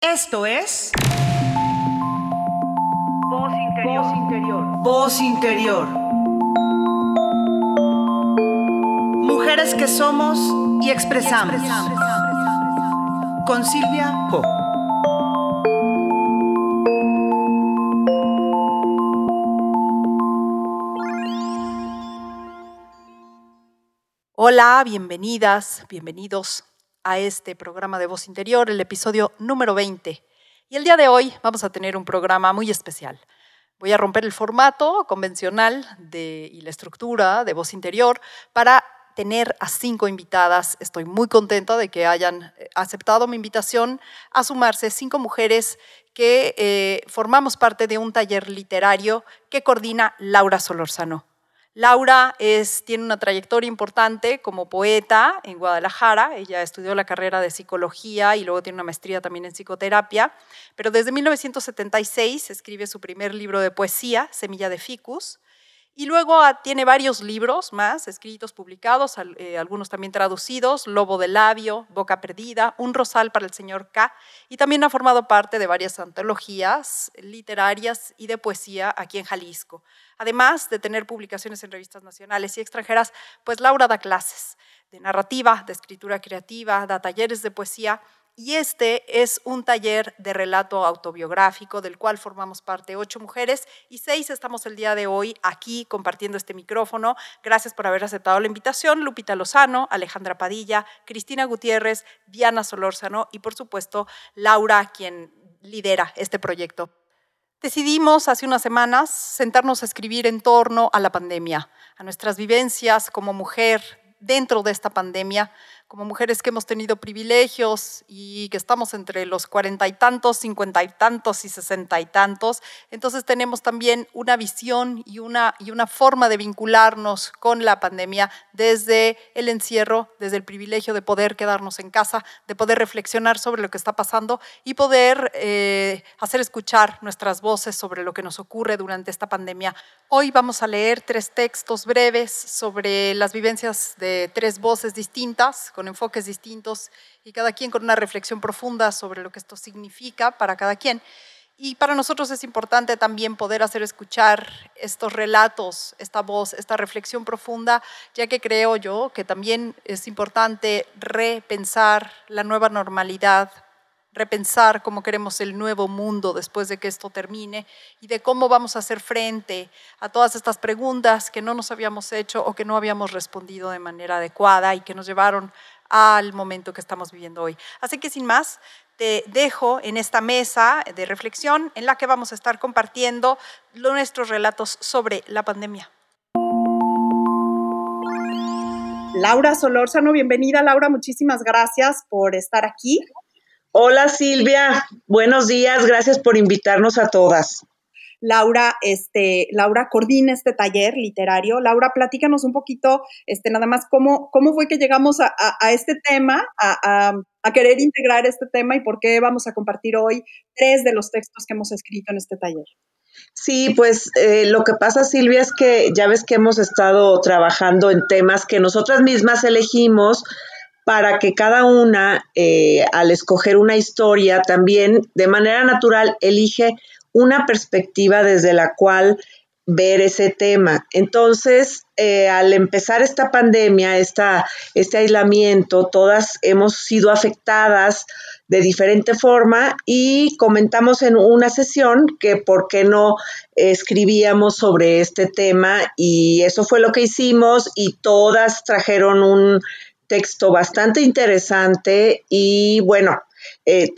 Esto es... Voz interior. Voz interior. Voz interior. Mujeres que somos y expresamos. Con Silvia Ho. Hola, bienvenidas, bienvenidos a este programa de Voz Interior, el episodio número 20. Y el día de hoy vamos a tener un programa muy especial. Voy a romper el formato convencional de, y la estructura de Voz Interior para tener a cinco invitadas. Estoy muy contenta de que hayan eh, aceptado mi invitación a sumarse cinco mujeres que eh, formamos parte de un taller literario que coordina Laura Solorzano. Laura tiene una trayectoria importante como poeta en Guadalajara. Ella estudió la carrera de psicología y luego tiene una maestría también en psicoterapia. Pero desde 1976 escribe su primer libro de poesía, Semilla de Ficus. Y luego ah, tiene varios libros más escritos, publicados, eh, algunos también traducidos, Lobo de Labio, Boca Perdida, Un Rosal para el Señor K, y también ha formado parte de varias antologías literarias y de poesía aquí en Jalisco. Además de tener publicaciones en revistas nacionales y extranjeras, pues Laura da clases de narrativa, de escritura creativa, da talleres de poesía y este es un taller de relato autobiográfico del cual formamos parte ocho mujeres y seis estamos el día de hoy aquí compartiendo este micrófono. Gracias por haber aceptado la invitación. Lupita Lozano, Alejandra Padilla, Cristina Gutiérrez, Diana Solórzano y por supuesto Laura, quien lidera este proyecto. Decidimos hace unas semanas sentarnos a escribir en torno a la pandemia, a nuestras vivencias como mujer dentro de esta pandemia, como mujeres que hemos tenido privilegios y que estamos entre los cuarenta y tantos, cincuenta y tantos y sesenta y tantos, entonces tenemos también una visión y una, y una forma de vincularnos con la pandemia desde el encierro, desde el privilegio de poder quedarnos en casa, de poder reflexionar sobre lo que está pasando y poder eh, hacer escuchar nuestras voces sobre lo que nos ocurre durante esta pandemia. Hoy vamos a leer tres textos breves sobre las vivencias de tres voces distintas con enfoques distintos y cada quien con una reflexión profunda sobre lo que esto significa para cada quien. Y para nosotros es importante también poder hacer escuchar estos relatos, esta voz, esta reflexión profunda, ya que creo yo que también es importante repensar la nueva normalidad, repensar cómo queremos el nuevo mundo después de que esto termine y de cómo vamos a hacer frente a todas estas preguntas que no nos habíamos hecho o que no habíamos respondido de manera adecuada y que nos llevaron al momento que estamos viviendo hoy. Así que sin más, te dejo en esta mesa de reflexión en la que vamos a estar compartiendo nuestros relatos sobre la pandemia. Laura Solórzano, bienvenida Laura, muchísimas gracias por estar aquí. Hola Silvia, buenos días, gracias por invitarnos a todas. Laura, este, Laura coordina este taller literario. Laura, platícanos un poquito, este, nada más cómo, cómo fue que llegamos a, este tema, a, querer integrar este tema y por qué vamos a compartir hoy tres de los textos que hemos escrito en este taller. Sí, pues eh, lo que pasa, Silvia, es que ya ves que hemos estado trabajando en temas que nosotras mismas elegimos para que cada una, eh, al escoger una historia, también de manera natural elige una perspectiva desde la cual ver ese tema. Entonces, eh, al empezar esta pandemia, esta, este aislamiento, todas hemos sido afectadas de diferente forma y comentamos en una sesión que por qué no escribíamos sobre este tema y eso fue lo que hicimos y todas trajeron un texto bastante interesante y bueno, eh,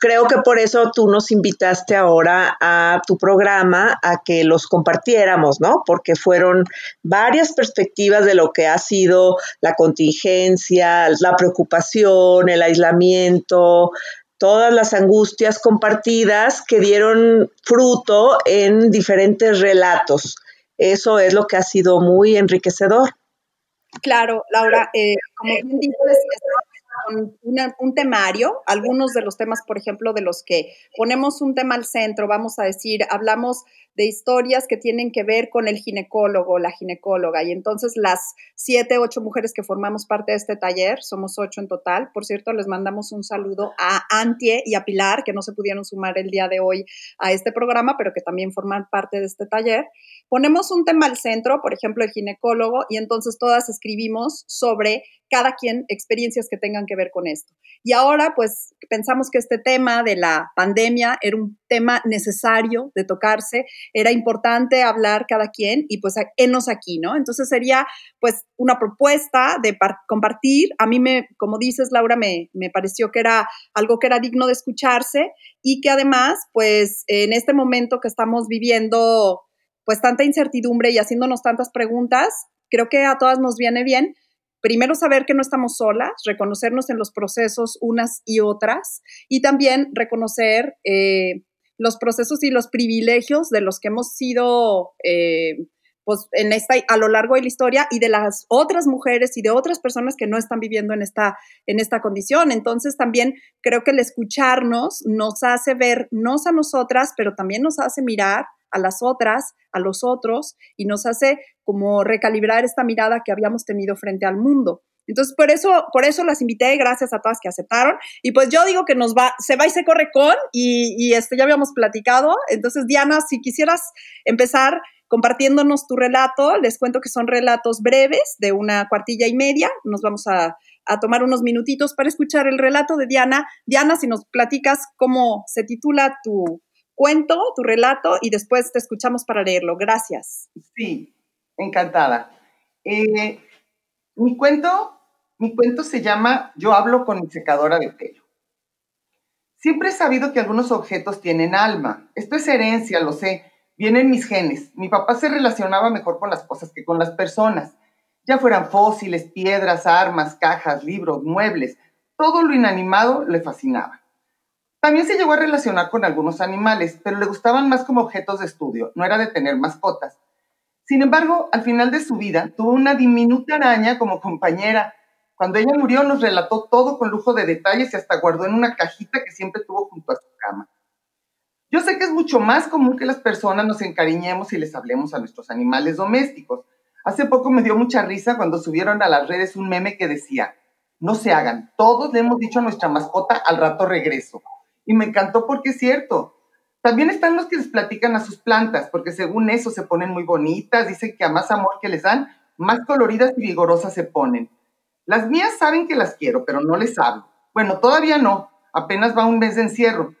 creo que por eso tú nos invitaste ahora a tu programa a que los compartiéramos, ¿no? Porque fueron varias perspectivas de lo que ha sido la contingencia, la preocupación, el aislamiento, todas las angustias compartidas que dieron fruto en diferentes relatos. Eso es lo que ha sido muy enriquecedor. Claro, Laura, eh, como bien dices, un temario, algunos de los temas, por ejemplo, de los que ponemos un tema al centro, vamos a decir, hablamos de historias que tienen que ver con el ginecólogo, la ginecóloga. Y entonces las siete, ocho mujeres que formamos parte de este taller, somos ocho en total. Por cierto, les mandamos un saludo a Antie y a Pilar, que no se pudieron sumar el día de hoy a este programa, pero que también forman parte de este taller. Ponemos un tema al centro, por ejemplo, el ginecólogo, y entonces todas escribimos sobre cada quien experiencias que tengan que ver con esto. Y ahora, pues, pensamos que este tema de la pandemia era un tema necesario de tocarse, era importante hablar cada quien y pues enos aquí, ¿no? Entonces sería pues una propuesta de compartir. A mí me, como dices, Laura, me, me pareció que era algo que era digno de escucharse y que además, pues, en este momento que estamos viviendo pues tanta incertidumbre y haciéndonos tantas preguntas, creo que a todas nos viene bien primero saber que no estamos solas, reconocernos en los procesos unas y otras y también reconocer eh, los procesos y los privilegios de los que hemos sido eh, pues en esta a lo largo de la historia y de las otras mujeres y de otras personas que no están viviendo en esta en esta condición. Entonces también creo que el escucharnos nos hace vernos a nosotras, pero también nos hace mirar a las otras, a los otros, y nos hace como recalibrar esta mirada que habíamos tenido frente al mundo. Entonces, por eso, por eso las invité, gracias a todas que aceptaron. Y pues yo digo que nos va, se va y se corre con, y, y este, ya habíamos platicado. Entonces, Diana, si quisieras empezar compartiéndonos tu relato, les cuento que son relatos breves, de una cuartilla y media. Nos vamos a, a tomar unos minutitos para escuchar el relato de Diana. Diana, si nos platicas cómo se titula tu, cuento, tu relato y después te escuchamos para leerlo. Gracias. Sí, encantada. Eh, mi cuento, mi cuento se llama Yo hablo con mi secadora de pelo. Siempre he sabido que algunos objetos tienen alma. Esto es herencia, lo sé. Vienen mis genes. Mi papá se relacionaba mejor con las cosas que con las personas. Ya fueran fósiles, piedras, armas, cajas, libros, muebles, todo lo inanimado le fascinaba. También se llegó a relacionar con algunos animales, pero le gustaban más como objetos de estudio, no era de tener mascotas. Sin embargo, al final de su vida, tuvo una diminuta araña como compañera. Cuando ella murió, nos relató todo con lujo de detalles y hasta guardó en una cajita que siempre tuvo junto a su cama. Yo sé que es mucho más común que las personas nos encariñemos y les hablemos a nuestros animales domésticos. Hace poco me dio mucha risa cuando subieron a las redes un meme que decía, no se hagan, todos le hemos dicho a nuestra mascota al rato regreso. Y me encantó porque es cierto. También están los que les platican a sus plantas, porque según eso se ponen muy bonitas, dicen que a más amor que les dan, más coloridas y vigorosas se ponen. Las mías saben que las quiero, pero no les hablo. Bueno, todavía no, apenas va un mes de encierro,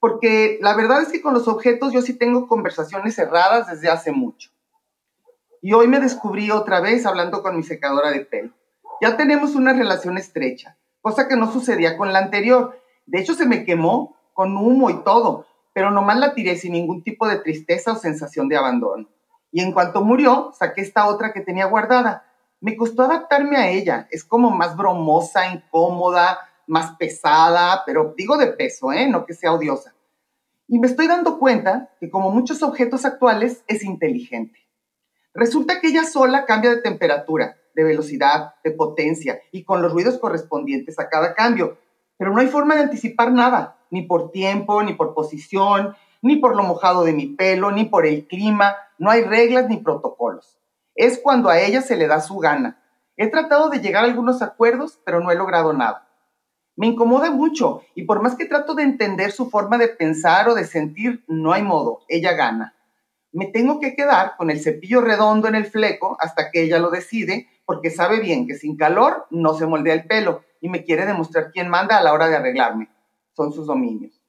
porque la verdad es que con los objetos yo sí tengo conversaciones cerradas desde hace mucho. Y hoy me descubrí otra vez hablando con mi secadora de pelo. Ya tenemos una relación estrecha, cosa que no sucedía con la anterior, de hecho, se me quemó con humo y todo, pero nomás la tiré sin ningún tipo de tristeza o sensación de abandono. Y en cuanto murió, saqué esta otra que tenía guardada. Me costó adaptarme a ella. Es como más bromosa, incómoda, más pesada, pero digo de peso, ¿eh? No que sea odiosa. Y me estoy dando cuenta que como muchos objetos actuales, es inteligente. Resulta que ella sola cambia de temperatura, de velocidad, de potencia y con los ruidos correspondientes a cada cambio pero no hay forma de anticipar nada, ni por tiempo, ni por posición, ni por lo mojado de mi pelo, ni por el clima, no hay reglas ni protocolos. Es cuando a ella se le da su gana. He tratado de llegar a algunos acuerdos, pero no he logrado nada. Me incomoda mucho y por más que trato de entender su forma de pensar o de sentir, no hay modo, ella gana. Me tengo que quedar con el cepillo redondo en el fleco hasta que ella lo decide, porque sabe bien que sin calor no se moldea el pelo y me quiere demostrar quién manda a la hora de arreglarme. Son sus dominios.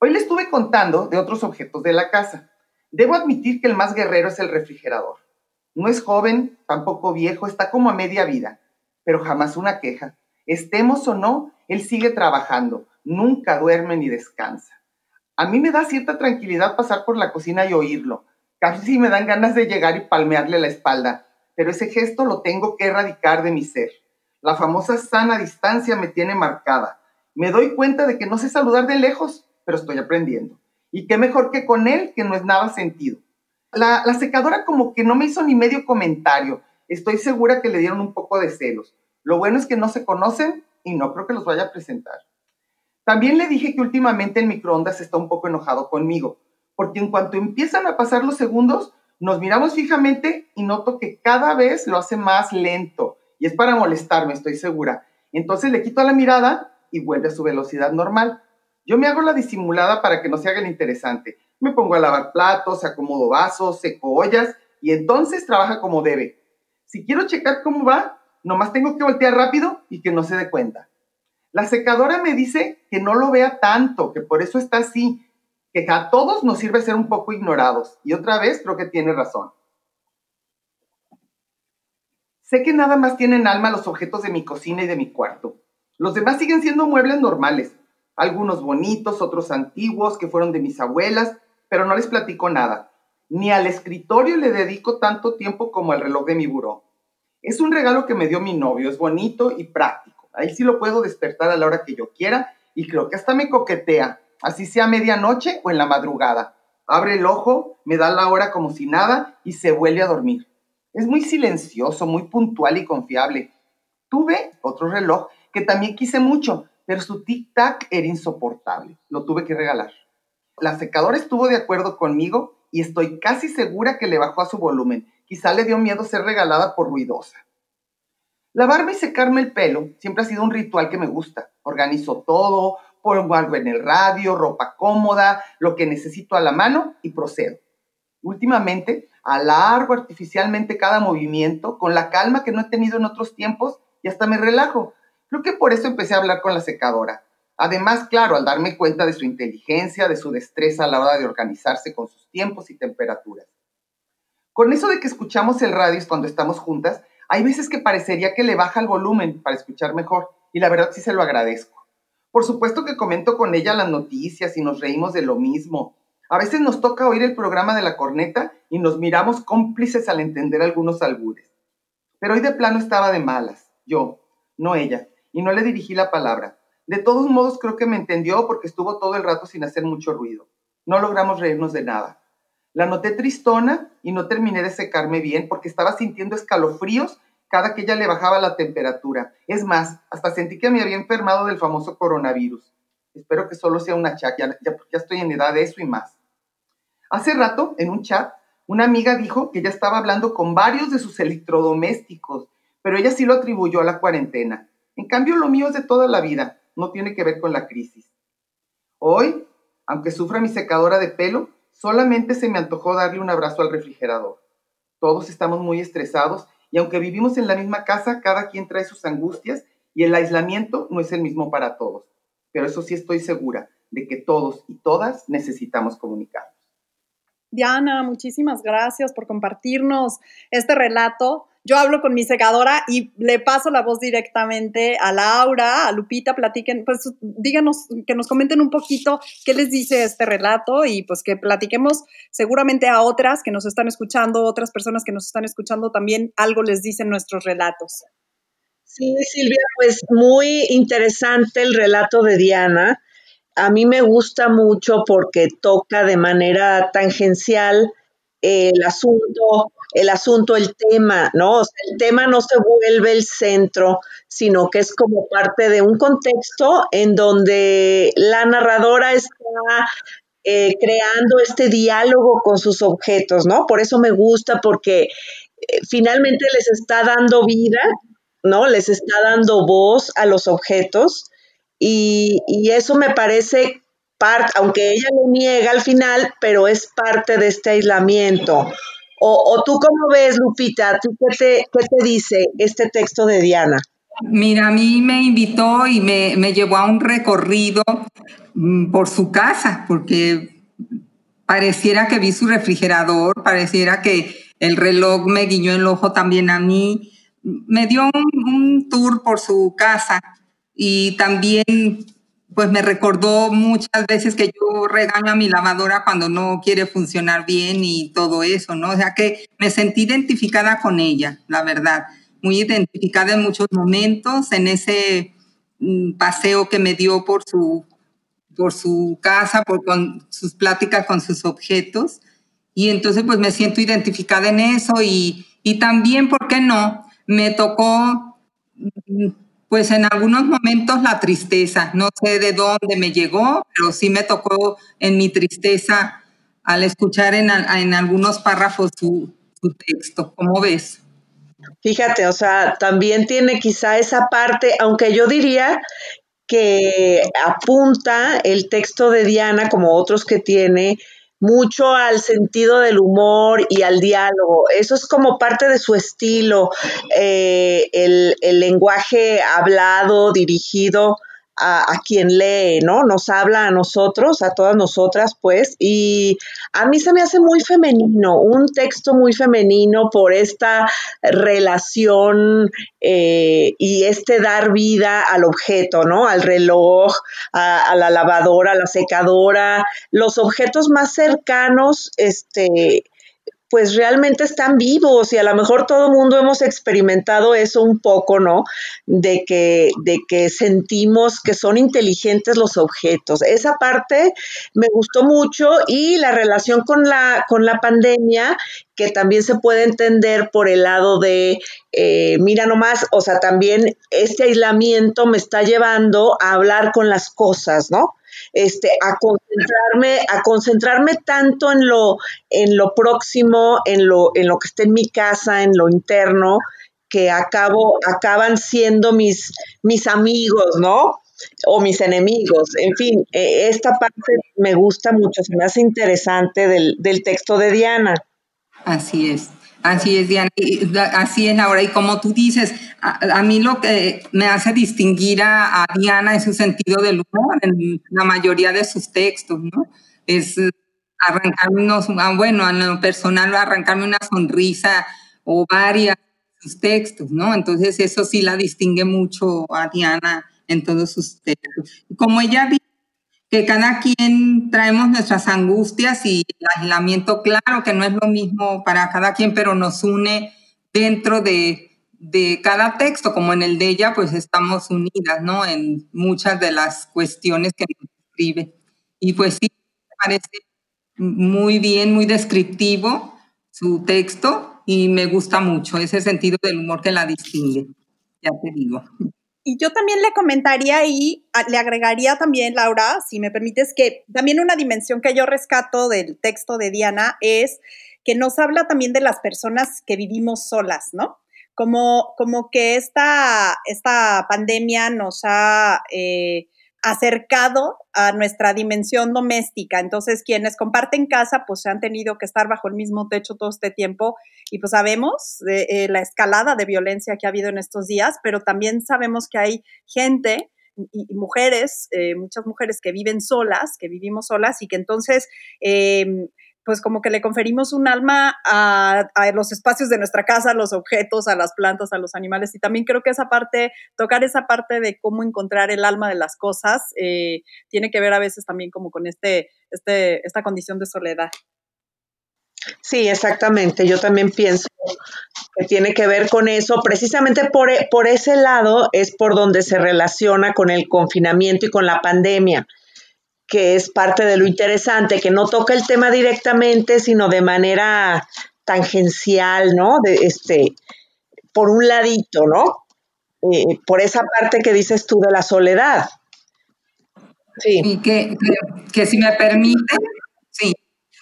Hoy le estuve contando de otros objetos de la casa. Debo admitir que el más guerrero es el refrigerador. No es joven, tampoco viejo, está como a media vida, pero jamás una queja. Estemos o no, él sigue trabajando, nunca duerme ni descansa. A mí me da cierta tranquilidad pasar por la cocina y oírlo. Casi me dan ganas de llegar y palmearle la espalda, pero ese gesto lo tengo que erradicar de mi ser. La famosa sana distancia me tiene marcada. Me doy cuenta de que no sé saludar de lejos, pero estoy aprendiendo. Y qué mejor que con él, que no es nada sentido. La, secadora como que no me hizo ni medio comentario. Estoy segura que le dieron un poco de celos. Lo bueno es que no se conocen, y no creo que los vaya a presentar. También le dije que últimamente el microondas está un poco enojado conmigo, porque en cuanto empiezan a pasar los segundos, nos miramos fijamente y noto que cada vez lo hace más lento. Y es para molestarme, estoy segura. Entonces le quito la mirada y vuelve a su velocidad normal. Yo me hago la disimulada para que no se haga el interesante. Me pongo a lavar platos, acomodo vasos, seco ollas y entonces trabaja como debe. Si quiero checar cómo va, nomás tengo que voltear rápido y que no se dé cuenta. La secadora me dice que no lo vea tanto, que por eso está así, que a todos nos sirve ser un poco ignorados. Y otra vez creo que tiene razón. Sé que nada más tienen alma los objetos de mi cocina y de mi cuarto. Los demás siguen siendo muebles normales, algunos bonitos, otros antiguos que fueron de mis abuelas, pero no les platico nada. Ni al escritorio le dedico tanto tiempo como al reloj de mi buró. Es un regalo que me dio mi novio, es bonito y práctico. Ahí sí lo puedo despertar a la hora que yo quiera y creo que hasta me coquetea, así sea medianoche o en la madrugada. Abre el ojo, me da la hora como si nada y se vuelve a dormir. Es muy silencioso, muy puntual y confiable. Tuve otro reloj que también quise mucho, pero su tic-tac era insoportable. Lo tuve que regalar. La secadora estuvo de acuerdo conmigo y estoy casi segura que le bajó a su volumen. Quizá le dio miedo ser regalada por ruidosa. Lavarme y secarme el pelo siempre ha sido un ritual que me gusta. Organizo todo, pongo algo en el radio, ropa cómoda, lo que necesito a la mano y procedo. Últimamente, alargo artificialmente cada movimiento con la calma que no he tenido en otros tiempos y hasta me relajo. Creo que por eso empecé a hablar con la secadora. Además, claro, al darme cuenta de su inteligencia, de su destreza a la hora de organizarse con sus tiempos y temperaturas. Con eso de que escuchamos el radio cuando estamos juntas, hay veces que parecería que le baja el volumen para escuchar mejor y la verdad sí se lo agradezco. Por supuesto que comento con ella las noticias y nos reímos de lo mismo. A veces nos toca oír el programa de la corneta y nos miramos cómplices al entender algunos albures. Pero hoy de plano estaba de malas, yo, no ella, y no le dirigí la palabra. De todos modos creo que me entendió porque estuvo todo el rato sin hacer mucho ruido. No logramos reírnos de nada. La noté tristona y no terminé de secarme bien porque estaba sintiendo escalofríos cada que ella le bajaba la temperatura. Es más, hasta sentí que me había enfermado del famoso coronavirus. Espero que solo sea una chat, ya, ya, ya estoy en edad de eso y más. Hace rato, en un chat, una amiga dijo que ya estaba hablando con varios de sus electrodomésticos, pero ella sí lo atribuyó a la cuarentena. En cambio, lo mío es de toda la vida, no tiene que ver con la crisis. Hoy, aunque sufra mi secadora de pelo, Solamente se me antojó darle un abrazo al refrigerador. Todos estamos muy estresados y aunque vivimos en la misma casa, cada quien trae sus angustias y el aislamiento no es el mismo para todos. Pero eso sí estoy segura de que todos y todas necesitamos comunicarnos. Diana, muchísimas gracias por compartirnos este relato yo hablo con mi secadora y le paso la voz directamente a Laura, a Lupita, platiquen, pues díganos, que nos comenten un poquito qué les dice este relato y pues que platiquemos seguramente a otras que nos están escuchando, otras personas que nos están escuchando también algo les dicen nuestros relatos. Sí, Silvia, pues muy interesante el relato de Diana. A mí me gusta mucho porque toca de manera tangencial el asunto, el asunto, el tema, ¿no? el tema no se vuelve el centro, sino que es como parte de un contexto en donde la narradora está eh, creando este diálogo con sus objetos, ¿no? Por eso me gusta, porque eh, finalmente les está dando vida, ¿no? Les está dando voz a los objetos y, y eso me parece aunque ella lo niega al final, pero es parte de este aislamiento. O, tú cómo ves, Lupita, qué, te, qué te dice este texto de Diana? Mira, a mí me invitó y me, me llevó a un recorrido mm, por su casa, porque pareciera que vi su refrigerador, pareciera que el reloj me guiñó el ojo también a mí. Me dio un, un tour por su casa y también pues me recordó muchas veces que yo regaño a mi lavadora cuando no quiere funcionar bien y todo eso, ¿no? O sea que me sentí identificada con ella, la verdad, muy identificada en muchos momentos, en ese mm, paseo que me dio por su, por su casa, por sus pláticas con sus objetos. Y entonces pues me siento identificada en eso y, y también, ¿por qué no? Me tocó mm, pues en algunos momentos la tristeza. No sé de dónde me llegó, pero sí me tocó en mi tristeza al escuchar en, algunos párrafos su texto. ¿Cómo ves? Fíjate, o sea, también tiene quizá esa parte, aunque yo diría que apunta el texto de Diana, como otros que tiene, mucho al sentido del humor y al diálogo. Eso es como parte de su estilo, eh, el, el lenguaje hablado, dirigido a, quien lee, ¿no? Nos habla a nosotros, a todas nosotras, pues, y a mí se me hace muy femenino, un texto muy femenino por esta relación eh, y este dar vida al objeto, ¿no? Al reloj, a, a, la lavadora, a la secadora, los objetos más cercanos, este, pues realmente están vivos y a lo mejor todo mundo hemos experimentado eso un poco, ¿no? De que, de que sentimos que son inteligentes los objetos. Esa parte me gustó mucho y la relación con la, con la pandemia, que también se puede entender por el lado de, eh, mira nomás, o sea, también este aislamiento me está llevando a hablar con las cosas, ¿no? Este, a concentrarme, a concentrarme tanto en lo, en lo próximo, en lo, en lo que está en mi casa, en lo interno, que acabo, acaban siendo mis, mis amigos, ¿no? O mis enemigos. En fin, eh, esta parte me gusta mucho, se me hace interesante del, del texto de Diana. Así es. Así es, Diana. Así es, Laura. Y como tú dices, a, mí lo que me hace distinguir a, Diana es su sentido del humor en la mayoría de sus textos, ¿no? Es arrancarme unos, ah, bueno, en lo personal, arrancarme una sonrisa o varias de sus textos, ¿no? Entonces, eso sí la distingue mucho a Diana en todos sus textos. Como ella dice, que cada quien traemos nuestras angustias y el aislamiento, claro que no es lo mismo para cada quien, pero nos une dentro de, de cada texto, como en el de ella, pues estamos unidas, ¿no? En muchas de las cuestiones que nos escribe. Y pues sí, me parece muy bien, muy descriptivo su texto y me gusta mucho ese sentido del humor que la distingue, ya te digo. Y yo también le comentaría y le agregaría también, Laura, si me permites, que también una dimensión que yo rescato del texto de Diana es que nos habla también de las personas que vivimos solas, ¿no? Como, como que esta, esta pandemia nos ha eh, acercado a nuestra dimensión doméstica. Entonces, quienes comparten casa, pues se han tenido que estar bajo el mismo techo todo este tiempo y pues sabemos de, eh, la escalada de violencia que ha habido en estos días, pero también sabemos que hay gente y, mujeres, eh, muchas mujeres que viven solas, que vivimos solas y que entonces eh, pues como que le conferimos un alma a, a, los espacios de nuestra casa, a los objetos, a las plantas, a los animales. Y también creo que esa parte, tocar esa parte de cómo encontrar el alma de las cosas, eh, tiene que ver a veces también como con este, este, esta condición de soledad. Sí, exactamente. Yo también pienso que tiene que ver con eso. Precisamente por, por ese lado es por donde se relaciona con el confinamiento y con la pandemia que es parte de lo interesante, que no toca el tema directamente, sino de manera tangencial, ¿no? De, este, por un ladito, ¿no? Eh, por esa parte que dices tú de la soledad. Sí. Y que, que, que, si me permite, sí,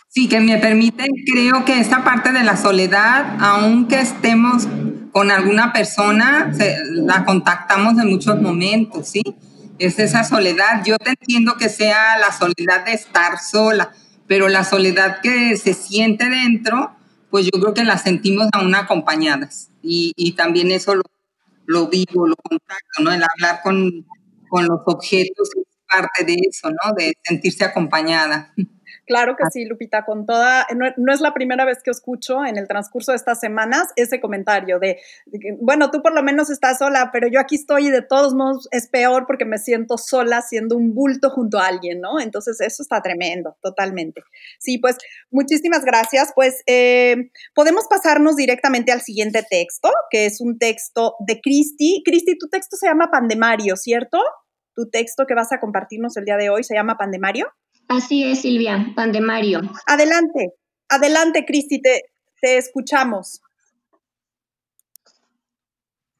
sí, que me permite, creo que esta parte de la soledad, aunque estemos con alguna persona, se, la contactamos en muchos momentos, ¿sí? Es esa soledad. Yo te entiendo que sea la soledad de estar sola, pero la soledad que se siente dentro, pues yo creo que la sentimos aún acompañadas. Y, y también eso lo, lo, vivo, lo contacto, ¿no? El hablar con, con los objetos es parte de eso, ¿no? De sentirse acompañada. Claro que sí, Lupita, con toda, no, no, es la primera vez que escucho en el transcurso de estas semanas ese comentario de, bueno, tú por lo menos estás sola, pero yo aquí estoy y de todos modos es peor porque me siento sola siendo un bulto junto a alguien, ¿no? Entonces eso está tremendo, totalmente. Sí, pues muchísimas gracias. Pues eh, podemos pasarnos directamente al siguiente texto, que es un texto de Cristi. Cristi, tu texto se llama Pandemario, ¿cierto? Tu texto que vas a compartirnos el día de hoy se llama Pandemario. Así es, Silvia, Pandemario. Adelante, adelante, Cristi, te, te escuchamos.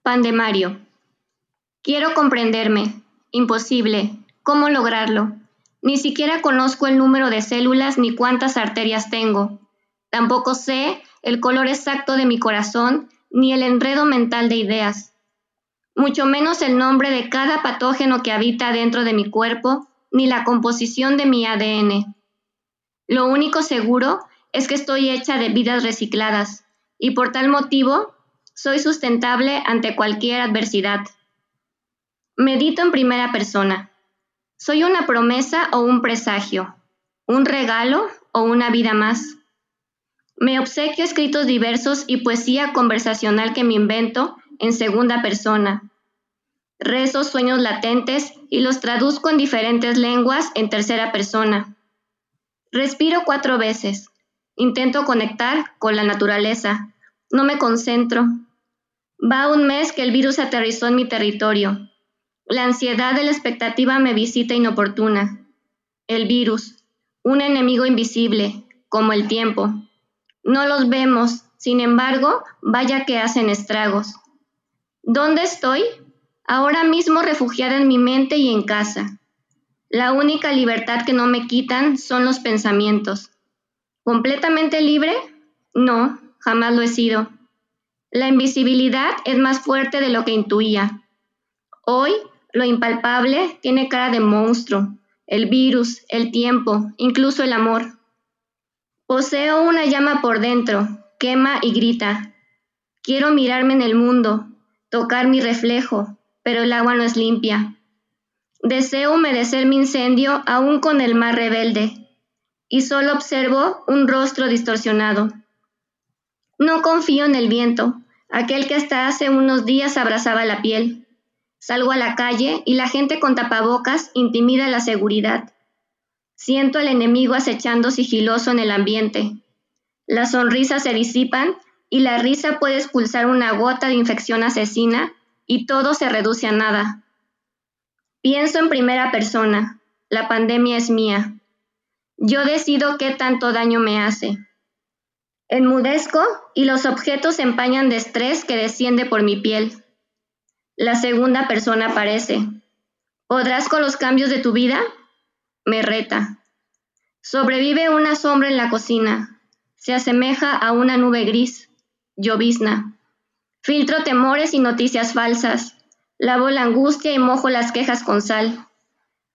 Pandemario. Quiero comprenderme. Imposible. ¿Cómo lograrlo? Ni siquiera conozco el número de células ni cuántas arterias tengo. Tampoco sé el color exacto de mi corazón ni el enredo mental de ideas. Mucho menos el nombre de cada patógeno que habita dentro de mi cuerpo ni la composición de mi ADN. Lo único seguro es que estoy hecha de vidas recicladas y por tal motivo soy sustentable ante cualquier adversidad. Medito en primera persona. ¿Soy una promesa o un presagio? ¿Un regalo o una vida más? Me obsequio escritos diversos y poesía conversacional que me invento en segunda persona. Rezo sueños latentes y los traduzco en diferentes lenguas en tercera persona. Respiro cuatro veces. Intento conectar con la naturaleza. No me concentro. Va un mes que el virus aterrizó en mi territorio. La ansiedad de la expectativa me visita inoportuna. El virus, un enemigo invisible, como el tiempo. No los vemos, sin embargo, vaya que hacen estragos. ¿Dónde estoy? Ahora mismo refugiada en mi mente y en casa. La única libertad que no me quitan son los pensamientos. ¿Completamente libre? No, jamás lo he sido. La invisibilidad es más fuerte de lo que intuía. Hoy lo impalpable tiene cara de monstruo, el virus, el tiempo, incluso el amor. Poseo una llama por dentro, quema y grita. Quiero mirarme en el mundo, tocar mi reflejo, pero el agua no es limpia. Deseo humedecer mi incendio aún con el mar rebelde, y solo observo un rostro distorsionado. No confío en el viento, aquel que hasta hace unos días abrazaba la piel. Salgo a la calle y la gente con tapabocas intimida la seguridad. Siento al enemigo acechando sigiloso en el ambiente. Las sonrisas se disipan y la risa puede expulsar una gota de infección asesina y todo se reduce a nada. Pienso en primera persona. La pandemia es mía. Yo decido qué tanto daño me hace. Enmudezco y los objetos se empañan de estrés que desciende por mi piel. La segunda persona aparece. ¿Podrás con los cambios de tu vida? Me reta. Sobrevive una sombra en la cocina. Se asemeja a una nube gris. Llovizna. Filtro temores y noticias falsas. Lavo la angustia y mojo las quejas con sal.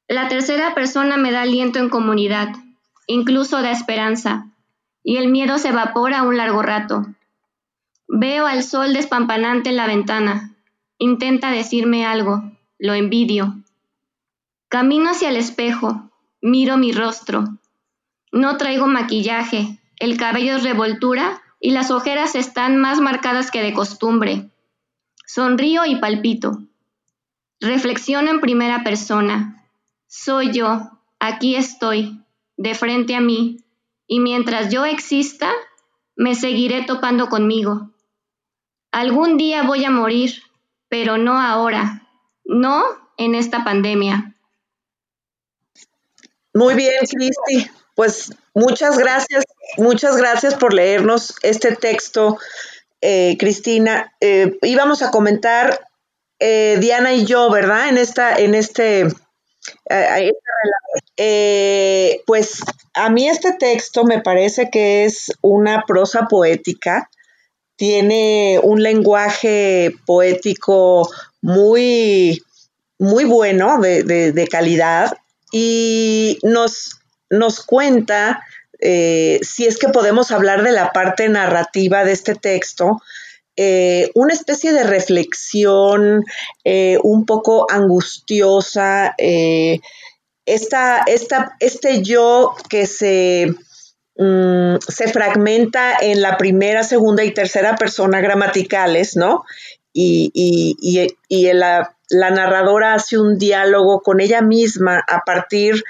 La tercera persona me da aliento en comunidad, incluso da esperanza, y el miedo se evapora un largo rato. Veo al sol despampanante en la ventana. Intenta decirme algo, lo envidio. Camino hacia el espejo, miro mi rostro. No traigo maquillaje, el cabello es revoltura y las ojeras están más marcadas que de costumbre. Sonrío y palpito. Reflexiono en primera persona. Soy yo, aquí estoy, de frente a mí, y mientras yo exista, me seguiré topando conmigo. Algún día voy a morir, pero no ahora, no en esta pandemia. Muy bien, Cristi. Pues muchas gracias, muchas gracias por leernos este texto, eh, Cristina. Eh, íbamos a comentar eh, Diana y yo, ¿verdad? En esta, en este, pues a mí este texto me parece que es una prosa poética tiene un lenguaje poético muy, muy bueno, de, calidad, y nos, nos cuenta, eh, si es que podemos hablar de la parte narrativa de este texto, eh, una especie de reflexión eh, un poco angustiosa, esta, este yo que se Mm, se fragmenta en la primera, segunda y tercera persona gramaticales, ¿no? Y, la, la, narradora hace un diálogo con ella misma a partir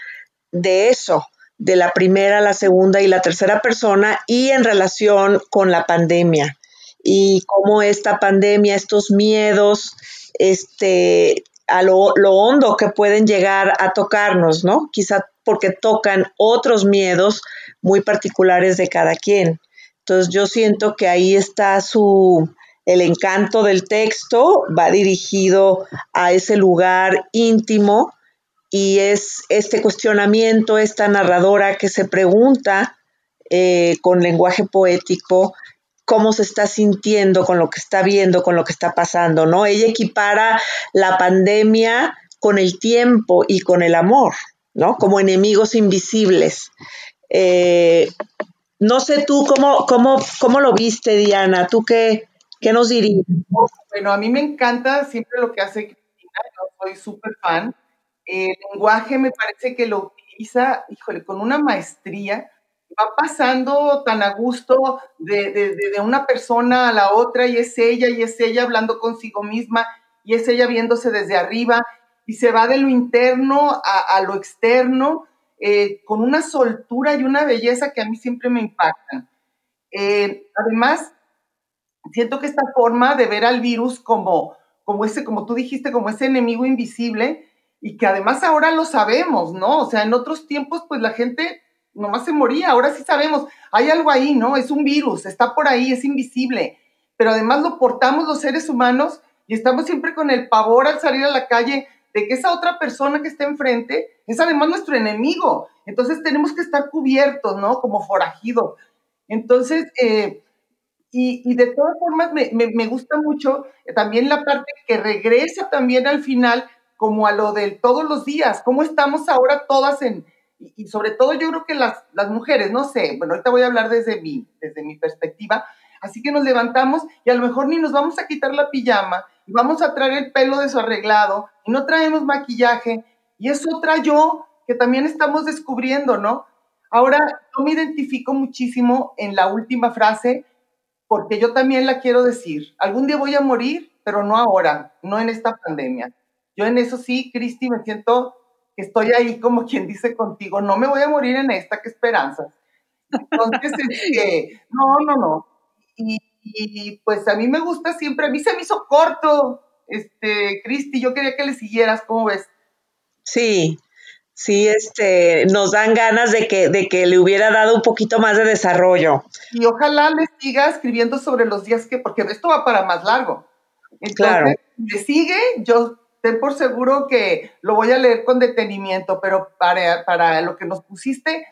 de eso, de la primera, la segunda y la tercera persona y en relación con la pandemia y cómo esta pandemia, estos miedos, este, a lo, lo, hondo que pueden llegar a tocarnos, ¿no? Quizá porque tocan otros miedos muy particulares de cada quien. Entonces yo siento que ahí está su, el encanto del texto va dirigido a ese lugar íntimo y es este cuestionamiento, esta narradora que se pregunta eh, con lenguaje poético cómo se está sintiendo con lo que está viendo, con lo que está pasando, ¿no? Ella equipara la pandemia con el tiempo y con el amor, ¿no? Como enemigos invisibles. Eh, no sé tú cómo, cómo, cómo lo viste, Diana, tú qué, ¿Qué nos dirías? Bueno, a mí me encanta siempre lo que hace Cristina, yo soy súper fan. El lenguaje me parece que lo utiliza, híjole, con una maestría. Va pasando tan a gusto de, de, de, una persona a la otra y es ella y es ella hablando consigo misma y es ella viéndose desde arriba y se va de lo interno a, a lo externo eh, con una soltura y una belleza que a mí siempre me impactan. Eh, además, siento que esta forma de ver al virus como, como ese, como tú dijiste, como ese enemigo invisible, y que además ahora lo sabemos, ¿no? O sea, en otros tiempos, pues la gente nomás se moría, ahora sí sabemos, hay algo ahí, ¿no? Es un virus, está por ahí, es invisible, pero además lo portamos los seres humanos y estamos siempre con el pavor al salir a la calle de que esa otra persona que está enfrente es además nuestro enemigo. Entonces tenemos que estar cubiertos, ¿no? Como forajidos. Entonces, eh, y, de todas formas, me, me, gusta mucho también la parte que regresa también al final, como a lo de todos los días, cómo estamos ahora todas en, y, sobre todo yo creo que las, las mujeres, no sé, bueno, ahorita voy a hablar desde mi, desde mi perspectiva, así que nos levantamos y a lo mejor ni nos vamos a quitar la pijama y vamos a traer el pelo desarreglado y no traemos maquillaje y es otra yo que también estamos descubriendo, ¿no? Ahora, yo me identifico muchísimo en la última frase, porque yo también la quiero decir. Algún día voy a morir, pero no ahora, no en esta pandemia. Yo en eso sí, Cristi, me siento que estoy ahí como quien dice contigo, no me voy a morir en esta, qué esperanza. Entonces, este, no, no, no. Y, y, pues a mí me gusta siempre, a mí se me hizo corto, este, Cristi, yo quería que le siguieras, ¿cómo ves? Sí, sí, este, nos dan ganas de que, de que le hubiera dado un poquito más de desarrollo. Y ojalá le siga escribiendo sobre los días que, porque esto va para más largo. Entonces, claro. le sigue, yo ten por seguro que lo voy a leer con detenimiento, pero para, para lo que nos pusiste,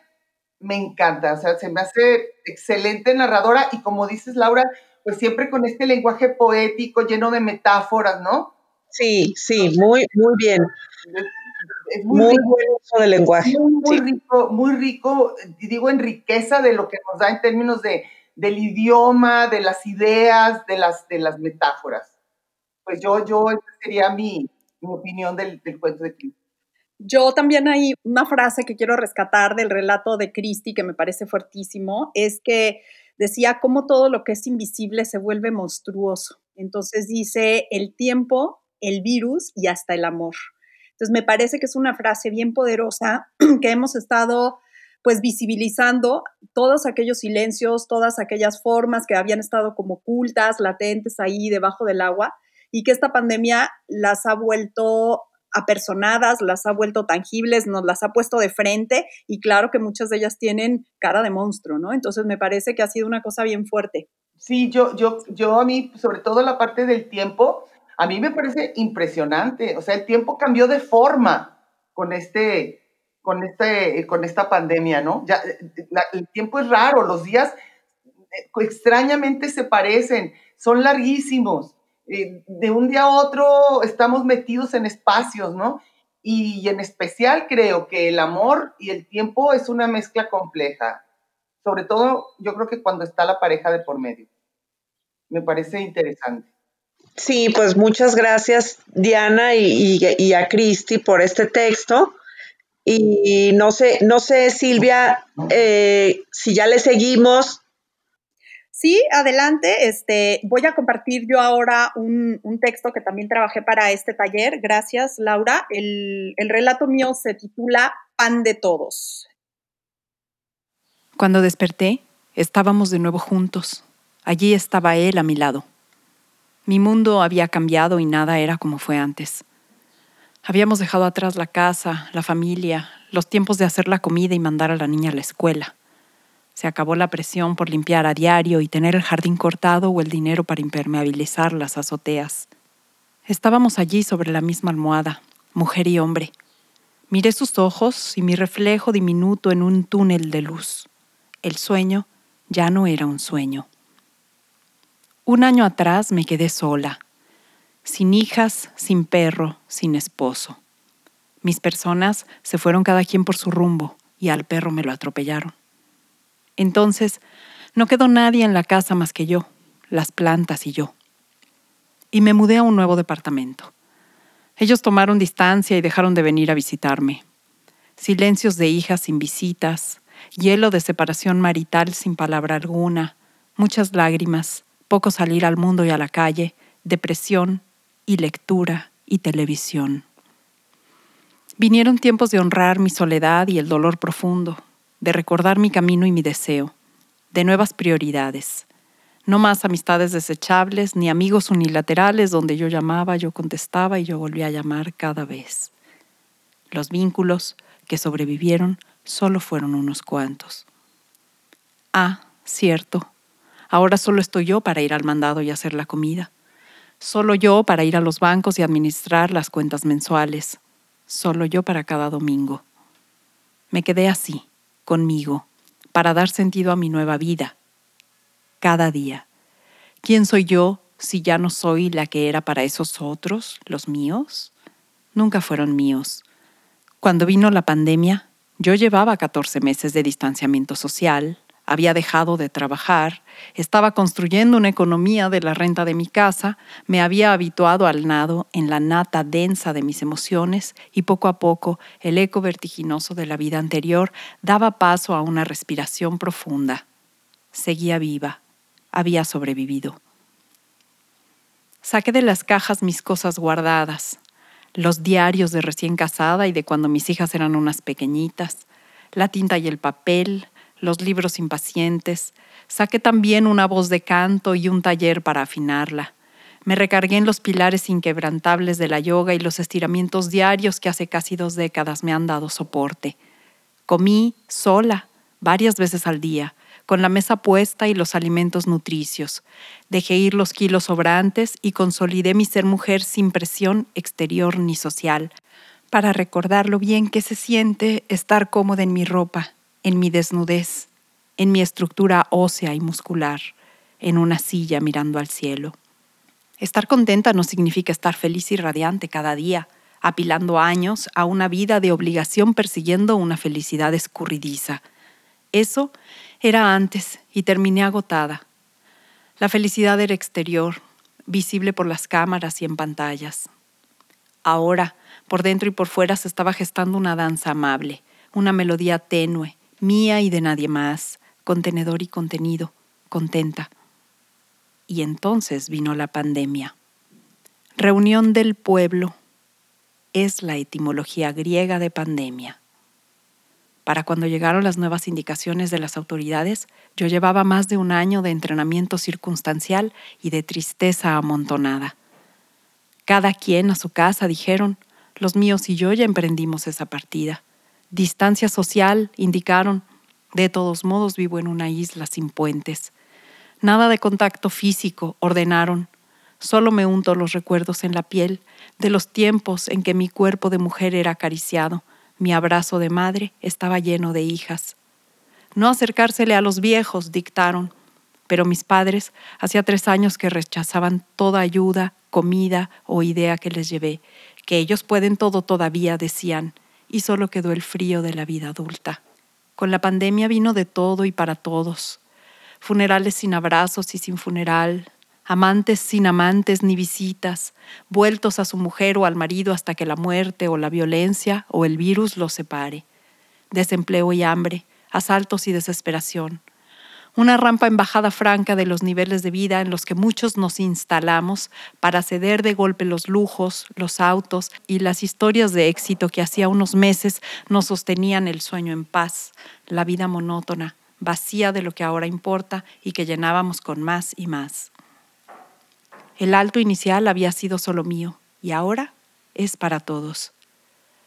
me encanta. O sea, se me hace excelente narradora y como dices, Laura, pues siempre con este lenguaje poético lleno de metáforas, ¿no? Sí, sí, muy, muy bien es muy, muy rico, del lenguaje. Muy, rico, muy rico, y digo en riqueza de lo que nos da en términos de, del idioma, de las ideas, de las, de las metáforas. Pues yo, yo, esa sería mi, mi opinión del, cuento de Cristi. Yo también hay una frase que quiero rescatar del relato de Cristi que me parece fuertísimo, es que decía cómo todo lo que es invisible se vuelve monstruoso. Entonces dice el tiempo, el virus y hasta el amor. Entonces, me parece que es una frase bien poderosa que hemos estado pues visibilizando todos aquellos silencios, todas aquellas formas que habían estado como ocultas, latentes ahí debajo del agua y que esta pandemia las ha vuelto apersonadas, las ha vuelto tangibles, nos las ha puesto de frente y claro que muchas de ellas tienen cara de monstruo, ¿no? Entonces me parece que ha sido una cosa bien fuerte. Sí, yo, yo, yo a mí, sobre todo la parte del tiempo, a mí me parece impresionante. O sea, el tiempo cambió de forma con este, con este, con esta pandemia, ¿no? Ya, el tiempo es raro, los días eh, extrañamente se parecen, son larguísimos. Eh, de un día a otro estamos metidos en espacios, ¿no? Y en especial creo que el amor y el tiempo es una mezcla compleja. Sobre todo, yo creo que cuando está la pareja de por medio. Me parece interesante. Sí, pues muchas gracias Diana y, a Cristi por este texto. Y no sé, no sé, Silvia, eh, si ya le seguimos. Sí, adelante. Este, voy a compartir yo ahora un, texto que también trabajé para este taller. Gracias, Laura. El, el relato mío se titula Pan de Todos. Cuando desperté, estábamos de nuevo juntos. Allí estaba él a mi lado. Mi mundo había cambiado y nada era como fue antes. Habíamos dejado atrás la casa, la familia, los tiempos de hacer la comida y mandar a la niña a la escuela. Se acabó la presión por limpiar a diario y tener el jardín cortado o el dinero para impermeabilizar las azoteas. Estábamos allí sobre la misma almohada, mujer y hombre. Miré sus ojos y mi reflejo diminuto en un túnel de luz. El sueño ya no era un sueño. Un año atrás me quedé sola, sin hijas, sin perro, sin esposo. Mis personas se fueron cada quien por su rumbo y al perro me lo atropellaron. Entonces, no quedó nadie en la casa más que yo, las plantas y yo y me mudé a un nuevo departamento. Ellos tomaron distancia y dejaron de venir a visitarme. Silencios de hijas sin visitas, hielo de separación marital sin palabra alguna, muchas lágrimas, poco salir al mundo y a la calle, depresión y lectura y televisión. Vinieron tiempos de honrar mi soledad y el dolor profundo, de recordar mi camino y mi deseo, de nuevas prioridades, no más amistades desechables ni amigos unilaterales donde yo llamaba, yo contestaba y yo volvía a llamar cada vez. Los vínculos que sobrevivieron solo fueron unos cuantos. Ah, cierto. Ahora solo estoy yo para ir al mandado y hacer la comida. Solo yo para ir a los bancos y administrar las cuentas mensuales. Solo yo para cada domingo. Me quedé así, conmigo, para dar sentido a mi nueva vida cada día. ¿Quién soy yo si ya no soy la que era para esos otros, los míos? Nunca fueron míos. Cuando vino la pandemia, yo llevaba 14 meses de distanciamiento social, había dejado de trabajar, estaba construyendo una economía de la renta de mi casa, me había habituado al nado en la nata densa de mis emociones y poco a poco el eco vertiginoso de la vida anterior daba paso a una respiración profunda. Seguía viva, había sobrevivido. Saqué de las cajas mis cosas guardadas, los diarios de recién casada y de cuando mis hijas eran unas pequeñitas, la tinta y el papel, los libros impacientes. Saqué también una voz de canto y un taller para afinarla. Me recargué en los pilares inquebrantables de la yoga y los estiramientos diarios que hace casi dos décadas me han dado soporte. Comí sola, varias veces al día, con la mesa puesta y los alimentos nutricios. Dejé ir los kilos sobrantes y consolidé mi ser mujer sin presión exterior ni social, para recordar lo bien que se siente estar cómoda en mi ropa, en mi desnudez, en mi estructura ósea y muscular, en una silla mirando al cielo. Estar contenta no significa estar feliz y radiante cada día, apilando años a una vida de obligación persiguiendo una felicidad escurridiza. Eso era antes y terminé agotada. La felicidad era exterior, visible por las cámaras y en pantallas. Ahora, por dentro y por fuera se estaba gestando una danza amable, una melodía tenue, mía y de nadie más, contenedor y contenido, contenta. Y entonces vino la pandemia. Reunión del pueblo es la etimología griega de pandemia. Para cuando llegaron las nuevas indicaciones de las autoridades, yo llevaba más de un año de entrenamiento circunstancial y de tristeza amontonada. Cada quien a su casa, dijeron, los míos y yo ya emprendimos esa partida. Distancia social, indicaron, de todos modos vivo en una isla sin puentes. Nada de contacto físico, ordenaron. Solo me unto los recuerdos en la piel de los tiempos en que mi cuerpo de mujer era acariciado, mi abrazo de madre estaba lleno de hijas. No acercársele a los viejos, dictaron, pero mis padres hacía tres años que rechazaban toda ayuda, comida o idea que les llevé, que ellos pueden todo todavía, decían, y solo quedó el frío de la vida adulta. Con la pandemia vino de todo y para todos. Funerales sin abrazos y sin funeral, amantes sin amantes ni visitas, vueltos a su mujer o al marido hasta que la muerte o la violencia o el virus los separe, desempleo y hambre, asaltos y desesperación, una rampa en bajada franca de los niveles de vida en los que muchos nos instalamos para ceder de golpe los lujos, los autos y las historias de éxito que hacía unos meses nos sostenían el sueño en paz, la vida monótona, vacía de lo que ahora importa y que llenábamos con más y más. El alto inicial había sido solo mío y ahora es para todos,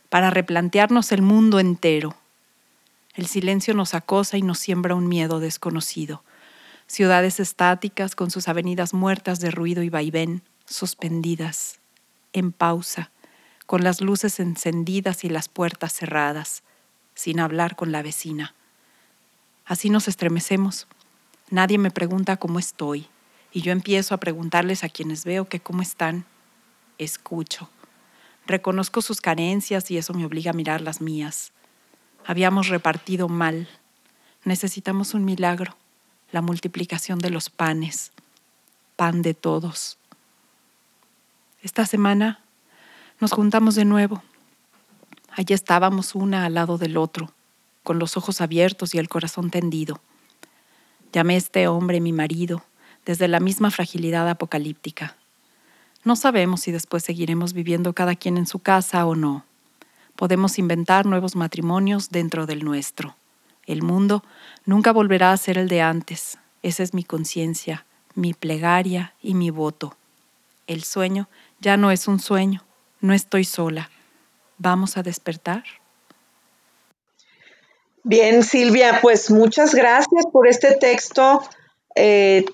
para replantearnos el mundo entero. El silencio nos acosa y nos siembra un miedo desconocido. Ciudades estáticas con sus avenidas muertas de ruido y vaivén, suspendidas, en pausa, con las luces encendidas y las puertas cerradas, sin hablar con la vecina. Así nos estremecemos. Nadie me pregunta cómo estoy, y yo empiezo a preguntarles a quienes veo que cómo están. Escucho. Reconozco sus carencias y eso me obliga a mirar las mías. Habíamos repartido mal. Necesitamos un milagro, la multiplicación de los panes, pan de todos. Esta semana nos juntamos de nuevo. Allí estábamos una al lado del otro, con los ojos abiertos y el corazón tendido. Llamé a este hombre mi marido, desde la misma fragilidad apocalíptica. No sabemos si después seguiremos viviendo cada quien en su casa o no. Podemos inventar nuevos matrimonios dentro del nuestro. El mundo nunca volverá a ser el de antes. Esa es mi conciencia, mi plegaria y mi voto. El sueño ya no es un sueño. No estoy sola. ¿Vamos a despertar? Bien, Silvia, pues muchas gracias por este texto eh,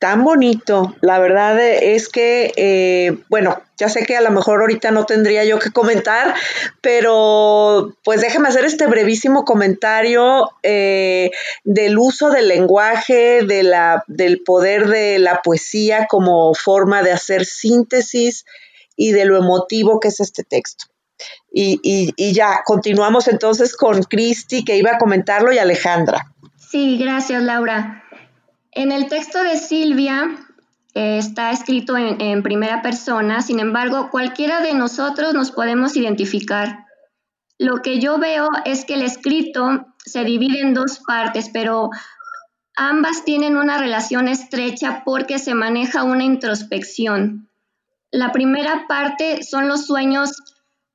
tan bonito. La verdad es que, eh, bueno, ya sé que a lo mejor ahorita no tendría yo que comentar, pero pues déjame hacer este brevísimo comentario eh, del uso del lenguaje, de la, del poder de la poesía como forma de hacer síntesis y de lo emotivo que es este texto. Y, y ya, continuamos entonces con Cristi, que iba a comentarlo, y Alejandra. Sí, gracias, Laura. En el texto de Silvia eh, está escrito en, primera persona, sin embargo, cualquiera de nosotros nos podemos identificar. Lo que yo veo es que el escrito se divide en dos partes, pero ambas tienen una relación estrecha porque se maneja una introspección. La primera parte son los sueños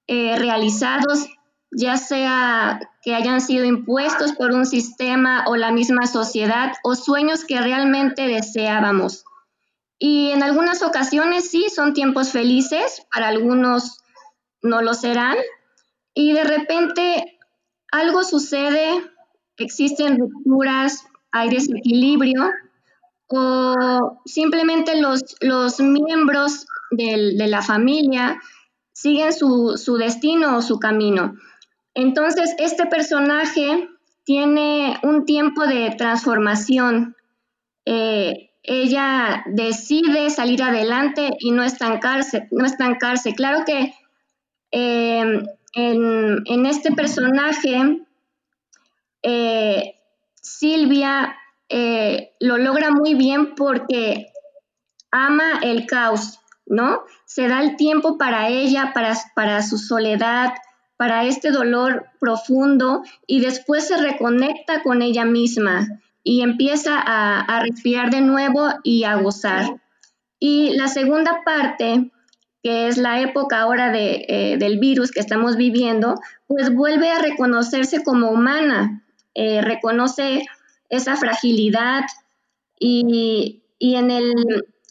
eh, realizados ya sea que hayan sido impuestos por un sistema o la misma sociedad o sueños que realmente deseábamos. Y en algunas ocasiones sí son tiempos felices, para algunos no lo serán, y de repente algo sucede, existen rupturas, hay desequilibrio, o simplemente los, los miembros de la familia siguen su, su destino o su camino. Entonces, este personaje tiene un tiempo de transformación. Eh, ella decide salir adelante y no estancarse, no estancarse. Claro que em, en, este personaje, eh, Silvia eh, lo logra muy bien porque ama el caos, ¿no? Se da el tiempo para ella, para, para su soledad, para este dolor profundo y después se reconecta con ella misma y empieza a, respirar de nuevo y a gozar. Y la segunda parte, que es la época ahora de, eh, del virus que estamos viviendo, pues vuelve a reconocerse como humana, eh, reconoce esa fragilidad y, en, el,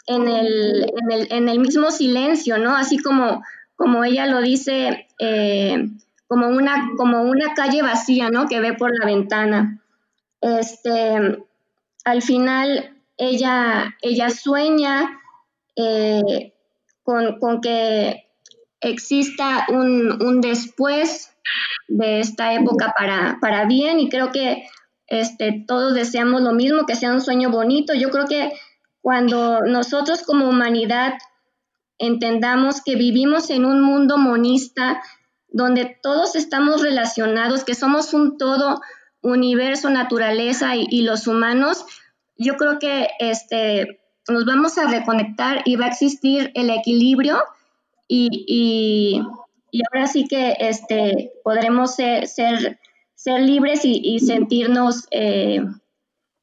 en, el, en, el, mismo silencio, ¿no? Así como como ella lo dice, eh, como, una, como una calle vacía, ¿no? Que ve por la ventana. Este, al final, ella, ella sueña eh, con, que exista un, después de esta época para, para bien y creo que este, todos deseamos lo mismo, que sea un sueño bonito. Yo creo que cuando nosotros como humanidad entendamos que vivimos en un mundo monista donde todos estamos relacionados, que somos un todo, universo, naturaleza y, los humanos, yo creo que este, nos vamos a reconectar y va a existir el equilibrio y, ahora sí que este, podremos ser, ser, libres y, sentirnos, eh,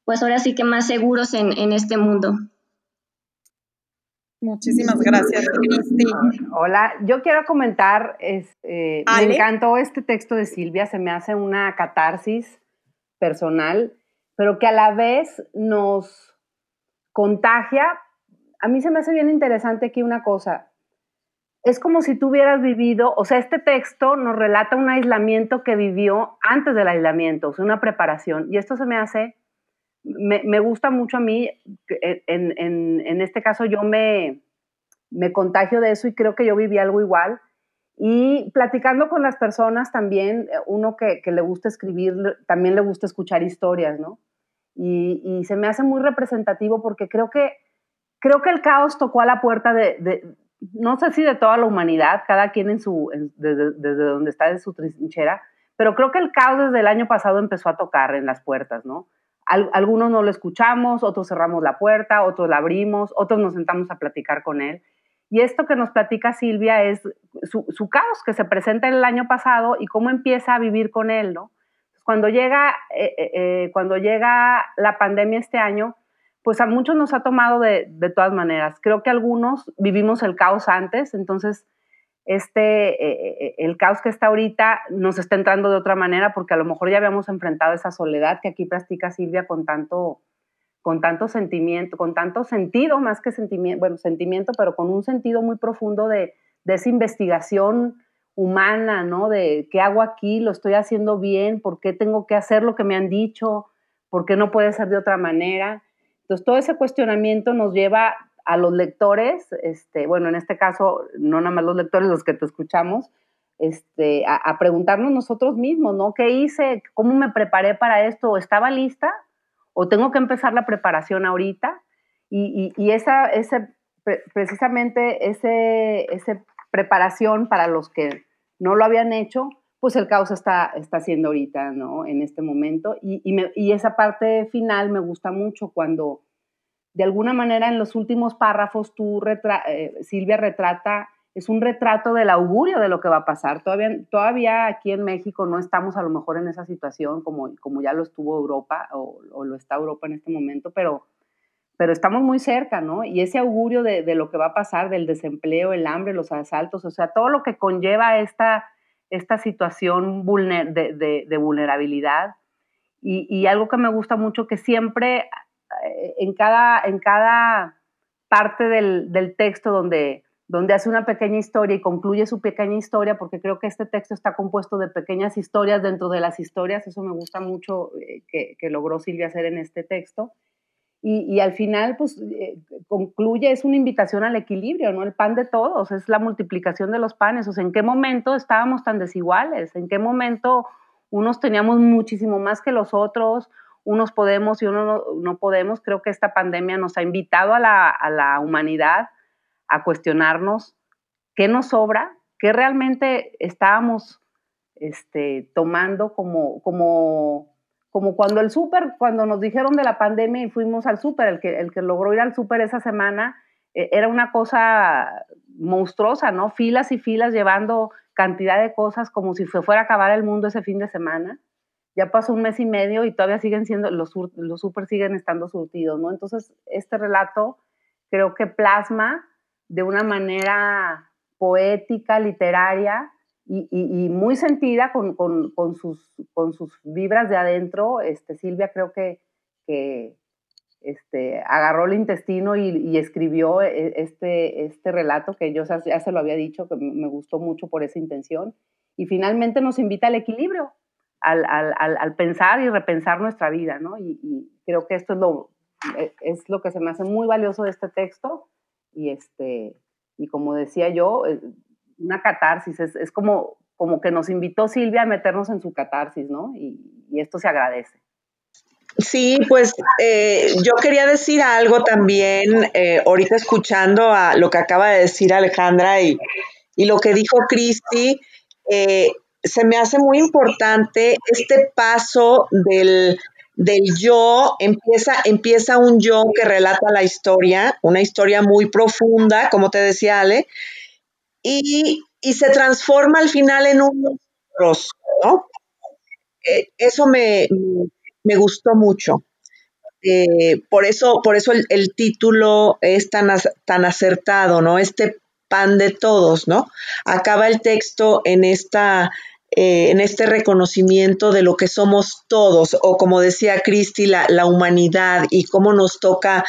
pues ahora sí que más seguros en, en este mundo. Muchísimas gracias, Cristi. Hola, yo quiero comentar, es, eh, me encantó este texto de Silvia, se me hace una catarsis personal, pero que a la vez nos contagia. A mí se me hace bien interesante aquí una cosa. es como si tú hubieras vivido, o sea, este texto nos relata un aislamiento que vivió antes del aislamiento, o sea, una preparación. Y esto se me hace, me, gusta mucho a mí, en, en, este caso yo me, me contagio de eso y creo que yo viví algo igual. Y platicando con las personas también, uno que, que le gusta escribir, también le gusta escuchar historias, ¿no? Y, se me hace muy representativo porque creo que, creo que el caos tocó a la puerta de, no sé si de toda la humanidad, cada quien en su, desde, desde, donde está en su trinchera, pero creo que el caos desde el año pasado empezó a tocar en las puertas, ¿no? Algunos no lo escuchamos, otros cerramos la puerta, otros la abrimos, otros nos sentamos a platicar con él. Y esto que nos platica Silvia es su, caos que se presenta el año pasado y cómo empieza a vivir con él, ¿no? Cuando llega, eh, eh, eh, cuando llega la pandemia este año, pues a muchos nos ha tomado de, todas maneras. Creo que algunos vivimos el caos antes, entonces este, el caos que está ahorita nos está entrando de otra manera porque a lo mejor ya habíamos enfrentado esa soledad que aquí practica Silvia con tanto, con tanto sentimiento, con tanto sentido, más que sentimiento, bueno, sentimiento, pero con un sentido muy profundo de, de esa investigación humana, ¿no? De qué hago aquí, lo estoy haciendo bien, por qué tengo que hacer lo que me han dicho, por qué no puede ser de otra manera. Entonces, todo ese cuestionamiento nos lleva a los lectores, este, bueno, en este caso, no nada más los lectores, los que te escuchamos, este, a, preguntarnos nosotros mismos, ¿no? ¿Qué hice? ¿Cómo me preparé para esto? ¿Estaba lista? ¿O tengo que empezar la preparación ahorita? Y, y, esa, ese, precisamente ese, ese preparación para los que no lo habían hecho, pues el caos está, está haciendo ahorita, ¿no? En este momento. Y, y, esa parte final me gusta mucho cuando, de alguna manera, en los últimos párrafos, tú, eh, Silvia retrata, es un retrato del augurio de lo que va a pasar. Todavía, todavía aquí en México no estamos a lo mejor en esa situación como, como ya lo estuvo Europa o, lo está Europa en este momento, pero pero estamos muy cerca, ¿no? Y ese augurio de, lo que va a pasar, del desempleo, el hambre, los asaltos, o sea, todo lo que conlleva esta, esta situación de, vulnerabilidad. Y, algo que me gusta mucho, que siempre en cada, en cada parte del, texto donde, donde hace una pequeña historia y concluye su pequeña historia, porque creo que este texto está compuesto de pequeñas historias dentro de las historias, eso me gusta mucho eh, que, que logró Silvia hacer en este texto y, al final, pues, eh, concluye, es una invitación al equilibrio, ¿no? El pan de todos, es la multiplicación de los panes. O sea, ¿en qué momento estábamos tan desiguales? ¿En qué momento unos teníamos muchísimo más que los otros? Unos podemos y unos no, podemos. Creo que esta pandemia nos ha invitado a la, a la humanidad a cuestionarnos qué nos sobra, qué realmente estábamos este, tomando como, como como cuando el súper, cuando nos dijeron de la pandemia y fuimos al súper, el que, el que logró ir al súper esa semana, eh, era una cosa monstruosa, ¿no? Filas y filas llevando cantidad de cosas como si fuera a acabar el mundo ese fin de semana. Ya pasó un mes y medio y todavía siguen siendo, los, los súper siguen estando surtidos, ¿no? Entonces, este relato creo que plasma de una manera poética, literaria, y, muy sentida con, con, sus, con sus vibras de adentro. Este, Silvia creo que, que este, agarró el intestino y, escribió e, este, este relato que yo ya se lo había dicho, que me gustó mucho por esa intención. Y finalmente nos invita al equilibrio, al, al, al, pensar y repensar nuestra vida, ¿no? Y, y, creo que esto es lo, e, es lo que se me hace muy valioso de este texto. Y, este, y como decía yo, eh, una catarsis, es, es, como, como que nos invitó Silvia a meternos en su catarsis, ¿no? Y, esto se agradece. Sí, pues eh, yo quería decir algo también, eh, ahorita escuchando a lo que acaba de decir Alejandra y, y lo que dijo Cristi, eh, se me hace muy importante este paso del, del yo, empieza, empieza un yo que relata la historia, una historia muy profunda, como te decía Ale, y, se transforma al final en un ¿no? Eh, eso me, gustó mucho. Eh, por eso, por eso el, título es tan, tan acertado, ¿no? Este pan de todos, ¿no? Acaba el texto en esta eh, en este reconocimiento de lo que somos todos, o como decía Cristi, la, la humanidad y cómo nos toca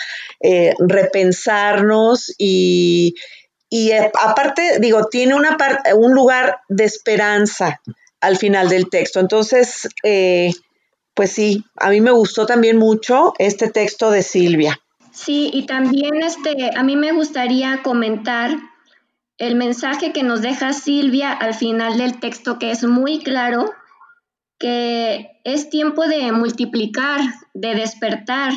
repensarnos y, y eh, aparte, digo, tiene una un lugar de esperanza al final del texto. Entonces, eh, pues sí, a mí me gustó también mucho este texto de Silvia. Sí, y también este, a mí me gustaría comentar el mensaje que nos deja Silvia al final del texto, que es muy claro, que es tiempo de multiplicar, de despertar.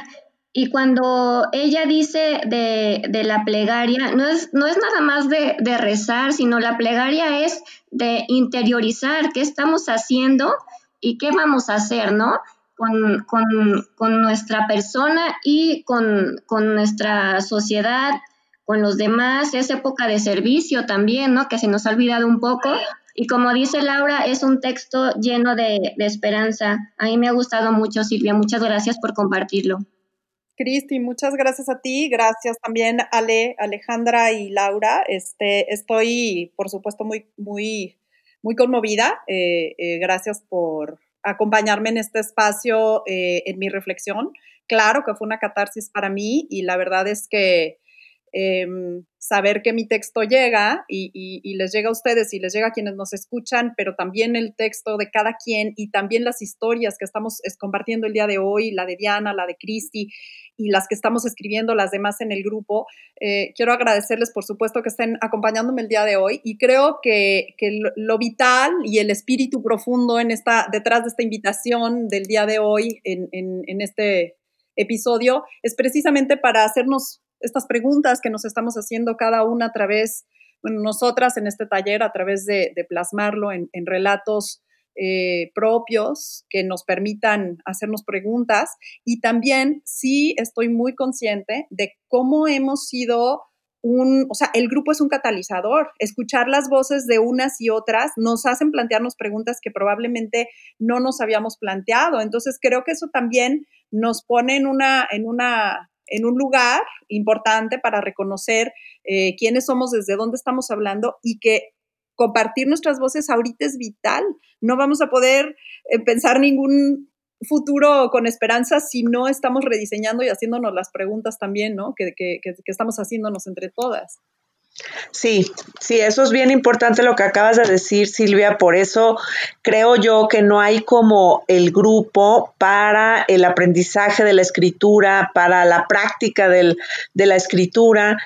Y cuando ella dice de, la plegaria, no es, no es nada más de, de, rezar, sino la plegaria es de interiorizar qué estamos haciendo y qué vamos a hacer, ¿no? con, nuestra persona y con, nuestra sociedad, con los demás. Es época de servicio también, ¿no? Que se nos ha olvidado un poco. Y como dice Laura, es un texto lleno de, esperanza. A mí me ha gustado mucho, Silvia. Muchas gracias por compartirlo. Cristi, muchas gracias a ti, gracias también Ale, Alejandra y Laura. Este, estoy, por supuesto, muy, muy, muy conmovida. Eh, eh, gracias por, acompañarme en este espacio eh, en mi reflexión. Claro que fue una catarsis para mí y la verdad es que em, saber que mi texto llega y, les llega a ustedes y les llega a quienes nos escuchan, pero también el texto de cada quien y también las historias que estamos compartiendo el día de hoy, la de Diana, la de Cristi y las que estamos escribiendo las demás en el grupo. Eh, quiero agradecerles, por supuesto, que estén acompañándome el día de hoy y creo que, lo, vital y el espíritu profundo en esta, detrás de esta invitación del día de hoy en, en este episodio es precisamente para hacernos estas preguntas que nos estamos haciendo cada una a través, bueno, nosotras en este taller, a través de, plasmarlo en, relatos eh, propios que nos permitan hacernos preguntas. Y también sí estoy muy consciente de cómo hemos sido un, o sea, el grupo es un catalizador. Escuchar las voces de unas y otras nos hacen plantearnos preguntas que probablemente no nos habíamos planteado. Entonces creo que eso también nos pone en una, en una en un lugar importante para reconocer eh, quiénes somos, desde dónde estamos hablando y que compartir nuestras voces ahorita es vital. No vamos a poder eh, pensar ningún futuro con esperanza si no estamos rediseñando y haciéndonos las preguntas también, ¿no? Que, que estamos haciéndonos entre todas. Sí, sí, eso es bien importante lo que acabas de decir, Silvia. Por eso creo yo que no hay como el grupo para el aprendizaje de la escritura, para la práctica de la escritura.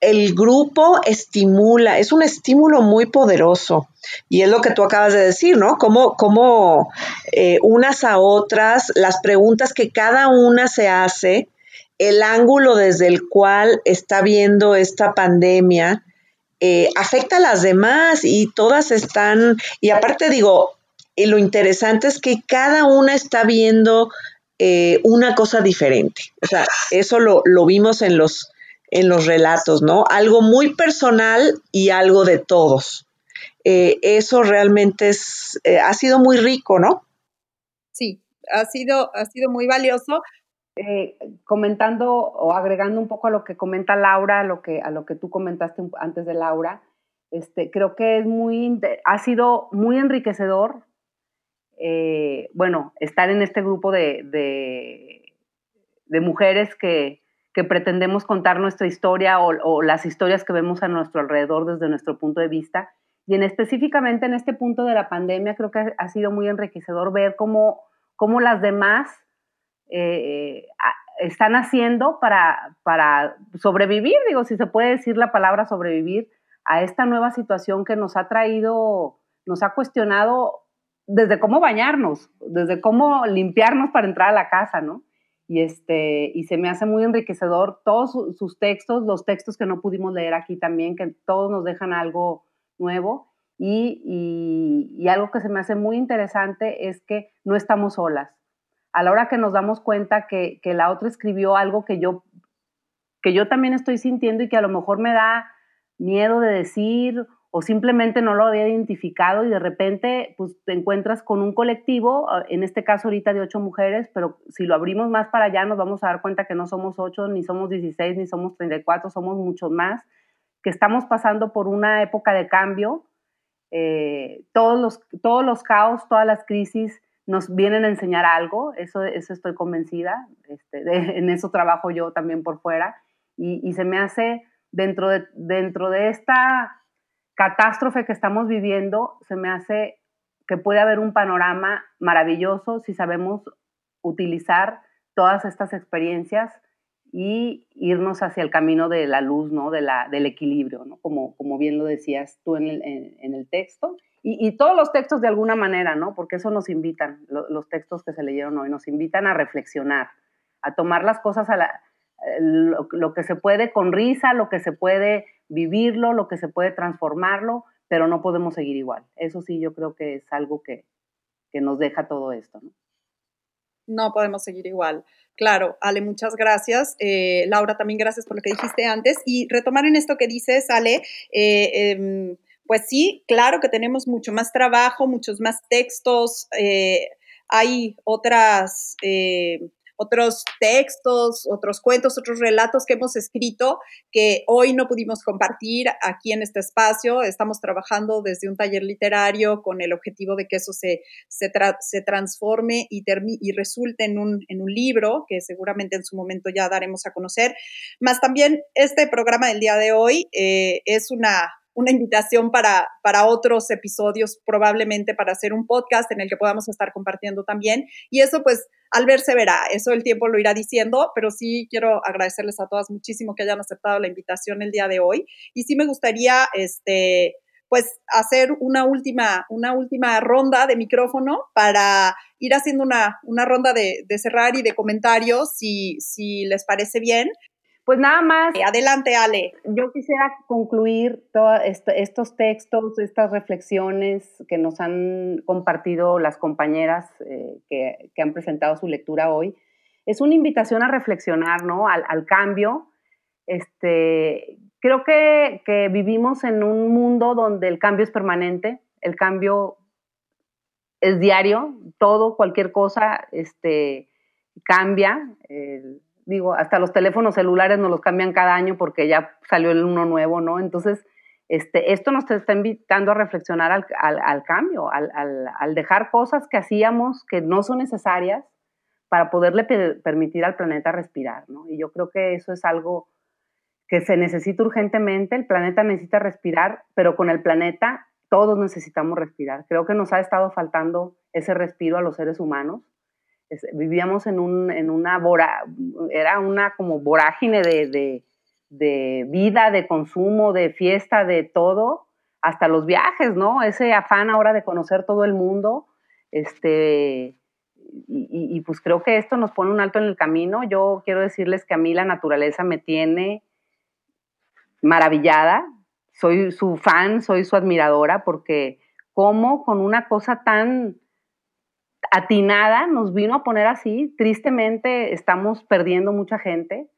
El grupo estimula, es un estímulo muy poderoso. Y es lo que tú acabas de decir, ¿no? Como eh, unas a otras, las preguntas que cada una se hace, el ángulo desde el cual está viendo esta pandemia eh, afecta a las demás y todas están, y aparte digo, y lo interesante es que cada una está viendo eh, una cosa diferente. O sea, eso lo, vimos en los, en los relatos, ¿no? Algo muy personal y algo de todos. Eh, eso realmente es, ha sido muy rico, ¿no? Sí, ha sido, ha sido muy valioso. Eh, comentando o agregando un poco a lo que comenta Laura, a lo que, a lo que tú comentaste antes de Laura, este, creo que es muy, ha sido muy enriquecedor, eh, bueno, estar en este grupo de, de, mujeres que, que, pretendemos contar nuestra historia o, o, las historias que vemos a nuestro alrededor desde nuestro punto de vista. Y en específicamente en este punto de la pandemia, creo que ha sido muy enriquecedor ver cómo, cómo las demás eh, están haciendo para, para sobrevivir, digo, si se puede decir la palabra sobrevivir a esta nueva situación que nos ha traído, nos ha cuestionado desde cómo bañarnos, desde cómo limpiarnos para entrar a la casa, ¿no? Y, este, y se me hace muy enriquecedor todos sus textos, los textos que no pudimos leer aquí también, que todos nos dejan algo nuevo. Y, y algo que se me hace muy interesante es que no estamos solas a la hora que nos damos cuenta que, la otra escribió algo que yo, que yo también estoy sintiendo y que a lo mejor me da miedo de decir o simplemente no lo había identificado y de repente pues te encuentras con un colectivo, ah, en este caso ahorita de ocho mujeres, pero si lo abrimos más para allá nos vamos a dar cuenta que no somos ocho, ni somos 16, ni somos 34, somos muchos más, que estamos pasando por una época de cambio, eh, todos, los, todos los caos, todas las crisis nos vienen a enseñar algo, eso, eso estoy convencida, este, en eso trabajo yo también por fuera, y, se me hace dentro de, dentro de esta catástrofe que estamos viviendo, se me hace que puede haber un panorama maravilloso si sabemos utilizar todas estas experiencias y irnos hacia el camino de la luz, ¿no? De la, del equilibrio, ¿no? Como, como bien lo decías tú en el, en, el texto. Y, y, todos los textos de alguna manera, ¿no? Porque eso nos invitan, los textos que se leyeron hoy, nos invitan a reflexionar, a tomar las cosas a la, lo, lo, que se puede con risa, lo que se puede vivirlo, lo que se puede transformarlo, pero no podemos seguir igual. Eso sí, yo creo que es algo que, que nos deja todo esto, ¿no? no podemos seguir igual. Claro, Ale, muchas gracias. Eh, Laura, también gracias por lo que dijiste antes. Y retomar en esto que dices, Ale, eh, em, pues sí, claro que tenemos mucho más trabajo, muchos más textos. Eh, hay otras otros textos, otros cuentos, otros relatos que hemos escrito que hoy no pudimos compartir aquí en este espacio. Estamos trabajando desde un taller literario con el objetivo de que eso se, se, transforme y, y resulte en un, en un libro que seguramente en su momento ya daremos a conocer. Más también este programa del día de hoy eh, es una una invitación para, para otros episodios, probablemente para hacer un podcast en el que podamos estar compartiendo también. Y eso pues al ver se verá, eso el tiempo lo irá diciendo, pero sí quiero agradecerles a todas muchísimo que hayan aceptado la invitación el día de hoy. Y sí me gustaría, este, pues hacer una última, una última ronda de micrófono para ir haciendo una, una ronda de, de cerrar y de comentarios, si, si les parece bien. Pues nada más. Adelante, Ale. Yo quisiera concluir todos estos textos, estas reflexiones que nos han compartido las compañeras eh, que, han presentado su lectura hoy. Es una invitación a reflexionar, ¿no? Al, cambio. Este, creo que, que, vivimos en un mundo donde el cambio es permanente, el cambio es diario, todo, cualquier cosa, este, cambia. El, digo, hasta los teléfonos celulares nos los cambian cada año porque ya salió el uno nuevo, ¿no? Entonces, este, esto nos está invitando a reflexionar al, al, cambio, al, al, dejar cosas que hacíamos que no son necesarias para poderle permitir al planeta respirar, ¿no? Y yo creo que eso es algo que se necesita urgentemente, el planeta necesita respirar, pero con el planeta todos necesitamos respirar. Creo que nos ha estado faltando ese respiro a los seres humanos vivíamos en, un, en una, era una como vorágine de, de, vida, de consumo, de fiesta, de todo, hasta los viajes, ¿no? Ese afán ahora de conocer todo el mundo, este, y, y, pues creo que esto nos pone un alto en el camino. Yo quiero decirles que a mí la naturaleza me tiene maravillada, soy su fan, soy su admiradora, porque como con una cosa tan atinada nos vino a poner así. Tristemente estamos perdiendo mucha gente,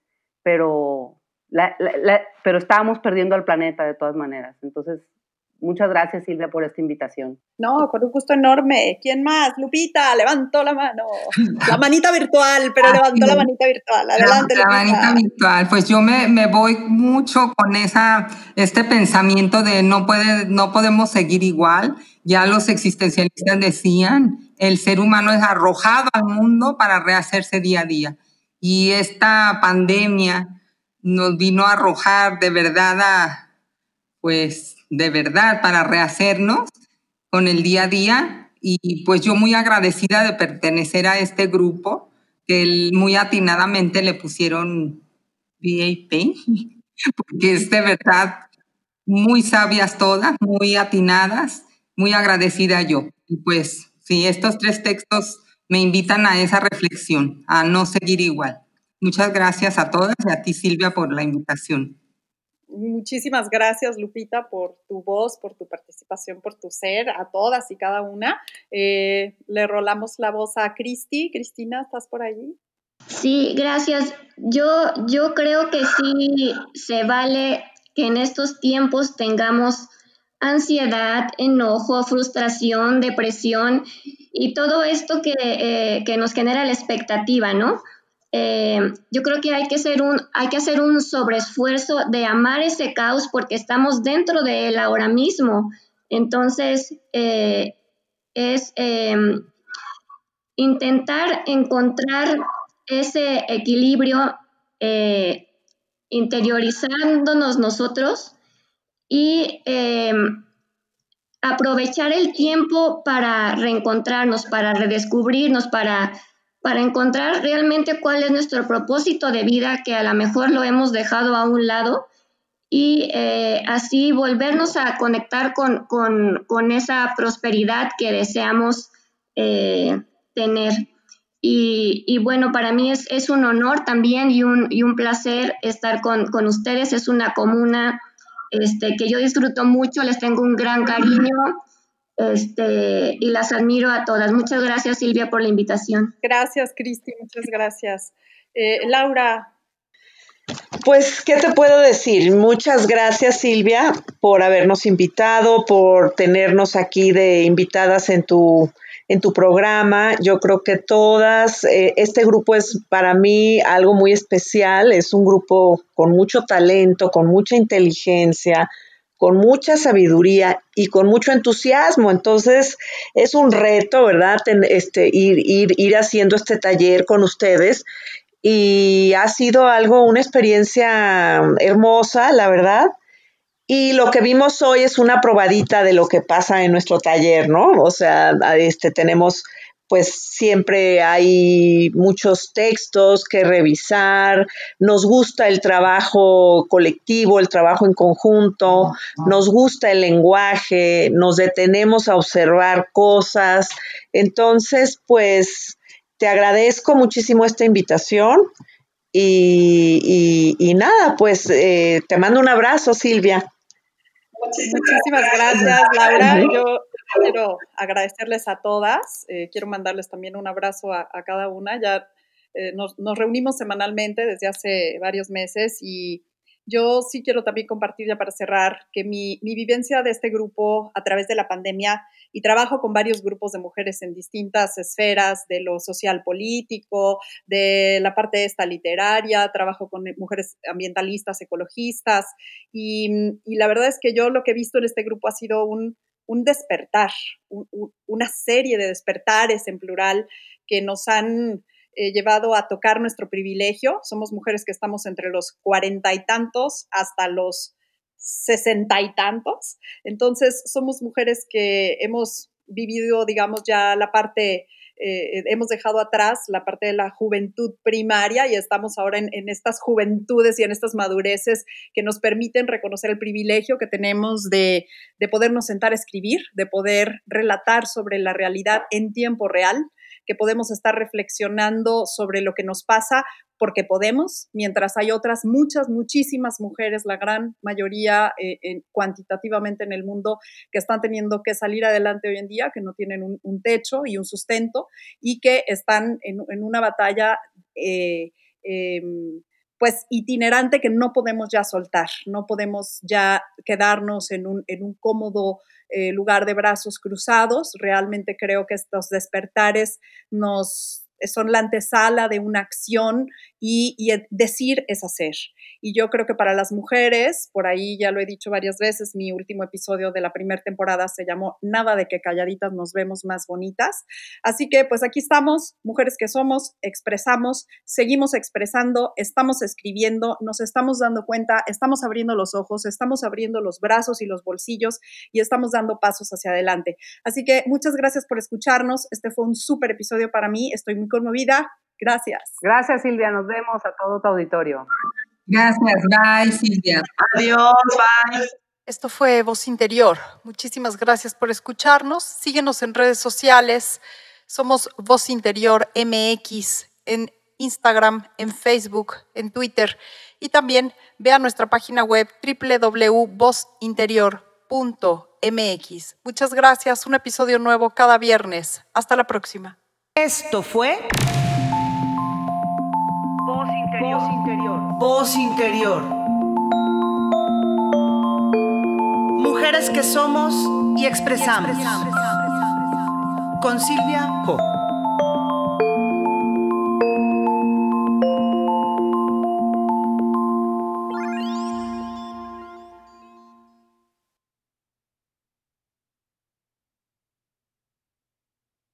pero, pero estábamos perdiendo al planeta de todas maneras. Entonces, muchas gracias Silvia por esta invitación. No, con un gusto enorme. ¿Quién más? Lupita, levantó la mano. La manita virtual, pero levantó la manita virtual. Adelante. La, manita virtual. Pues yo me, me, voy mucho con esa, este pensamiento de no, puede, no podemos seguir igual. Ya los existencialistas decían, el ser humano es arrojado al mundo para rehacerse día a día. Y esta pandemia nos vino a arrojar de verdad a, pues, de verdad para rehacernos con el día a día. Y pues yo muy agradecida de pertenecer a este grupo, que muy atinadamente le pusieron VIP, porque es de verdad muy sabias todas, muy atinadas, muy agradecida yo. Y pues Sí, estos tres textos me invitan a esa reflexión, a no seguir igual. Muchas gracias a todas y a ti, Silvia, por la invitación. Muchísimas gracias, Lupita, por tu voz, por tu participación, por tu ser, a todas y cada una. Eh, le rolamos la voz a Cristi. Cristina, ¿estás por allí? Sí, gracias. Yo, yo creo que sí se vale que en estos tiempos tengamos ansiedad, enojo, frustración, depresión y todo esto que, eh, nos genera la expectativa, ¿no? Eh, yo creo que hay que, hacer un, hay que hacer un sobreesfuerzo de amar ese caos porque estamos dentro de él ahora mismo. Entonces, eh, es intentar encontrar ese equilibrio interiorizándonos nosotros y em, aprovechar el tiempo para reencontrarnos, para redescubrirnos, para, para encontrar realmente cuál es nuestro propósito de vida, que a lo mejor lo hemos dejado a un lado, y eh, así volvernos a conectar con, con, esa prosperidad que deseamos eh, tener. Y, bueno, para mí es, es, un honor también y un, y un placer estar con, con, ustedes. Es una comuna este, que yo disfruto mucho, les tengo un gran cariño este, y las admiro a todas. Muchas gracias, Silvia, por la invitación. Gracias, Cristi, muchas gracias. Eh, Laura. Pues, ¿qué te puedo decir? Muchas gracias, Silvia, por habernos invitado, por tenernos aquí de invitadas en tu en tu programa. Yo creo que todas, eh, este grupo es para mí algo muy especial, es un grupo con mucho talento, con mucha inteligencia, con mucha sabiduría y con mucho entusiasmo. Entonces es un reto, ¿verdad? este, ir, ir, ir haciendo este taller con ustedes y ha sido algo, una experiencia hermosa, la verdad. Y lo que vimos hoy es una probadita de lo que pasa en nuestro taller, ¿no? O sea, este, tenemos, pues siempre hay muchos textos que revisar, nos gusta el trabajo colectivo, el trabajo en conjunto, nos gusta el lenguaje, nos detenemos a observar cosas. Entonces, pues, te agradezco muchísimo esta invitación. Y, nada, pues eh, te mando un abrazo, Silvia. Muchísimas gracias, Laura. Yo quiero agradecerles a todas. Eh, quiero mandarles también un abrazo a, cada una. Ya eh, nos, reunimos semanalmente desde hace varios meses y yo sí quiero también compartir ya para cerrar que mi, vivencia de este grupo a través de la pandemia y trabajo con varios grupos de mujeres en distintas esferas de lo social político, de la parte esta literaria, trabajo con mujeres ambientalistas, ecologistas y, la verdad es que yo lo que he visto en este grupo ha sido un, despertar, una serie de despertares en plural que nos han eh, llevado a tocar nuestro privilegio. Somos mujeres que estamos entre los cuarenta y tantos hasta los sesenta y tantos. Entonces, somos mujeres que hemos vivido, digamos, ya la parte, eh, hemos dejado atrás la parte de la juventud primaria y estamos ahora en, en, estas juventudes y en estas madureces que nos permiten reconocer el privilegio que tenemos de, de podernos sentar a escribir, de poder relatar sobre la realidad en tiempo real que podemos estar reflexionando sobre lo que nos pasa porque podemos, mientras hay otras muchas, muchísimas mujeres, la gran mayoría eh, cuantitativamente en el mundo, que están teniendo que salir adelante hoy en día, que no tienen un, techo y un sustento y que están en, una batalla. Eh, em, pues itinerante que no podemos ya soltar, no podemos ya quedarnos en un, en un cómodo eh, lugar de brazos cruzados. Realmente creo que estos despertares nos son la antesala de una acción y, decir es hacer. Y yo creo que para las mujeres, por ahí ya lo he dicho varias veces, mi último episodio de la primera temporada se llamó Nada de que calladitas nos vemos más bonitas. Así que pues aquí estamos, mujeres que somos, expresamos, seguimos expresando, estamos escribiendo, nos estamos dando cuenta, estamos abriendo los ojos, estamos abriendo los brazos y los bolsillos y estamos dando pasos hacia adelante. Así que muchas gracias por escucharnos. Este fue un súper episodio para mí. Estoy muy conmovida. Gracias. Gracias, Silvia. Nos vemos a todo tu auditorio. Gracias. Bye, Silvia. Adiós. Bye. Esto fue Voz Interior. Muchísimas gracias por escucharnos. Síguenos en redes sociales. Somos Voz Interior MX en Instagram, en Facebook, en Twitter y también vea nuestra página web www.vozinterior.mx. Muchas gracias. Un episodio nuevo cada viernes. Hasta la próxima. Esto fue Voz Interior. Voz Interior. Mujeres que somos y expresamos. Con Silvia Ho.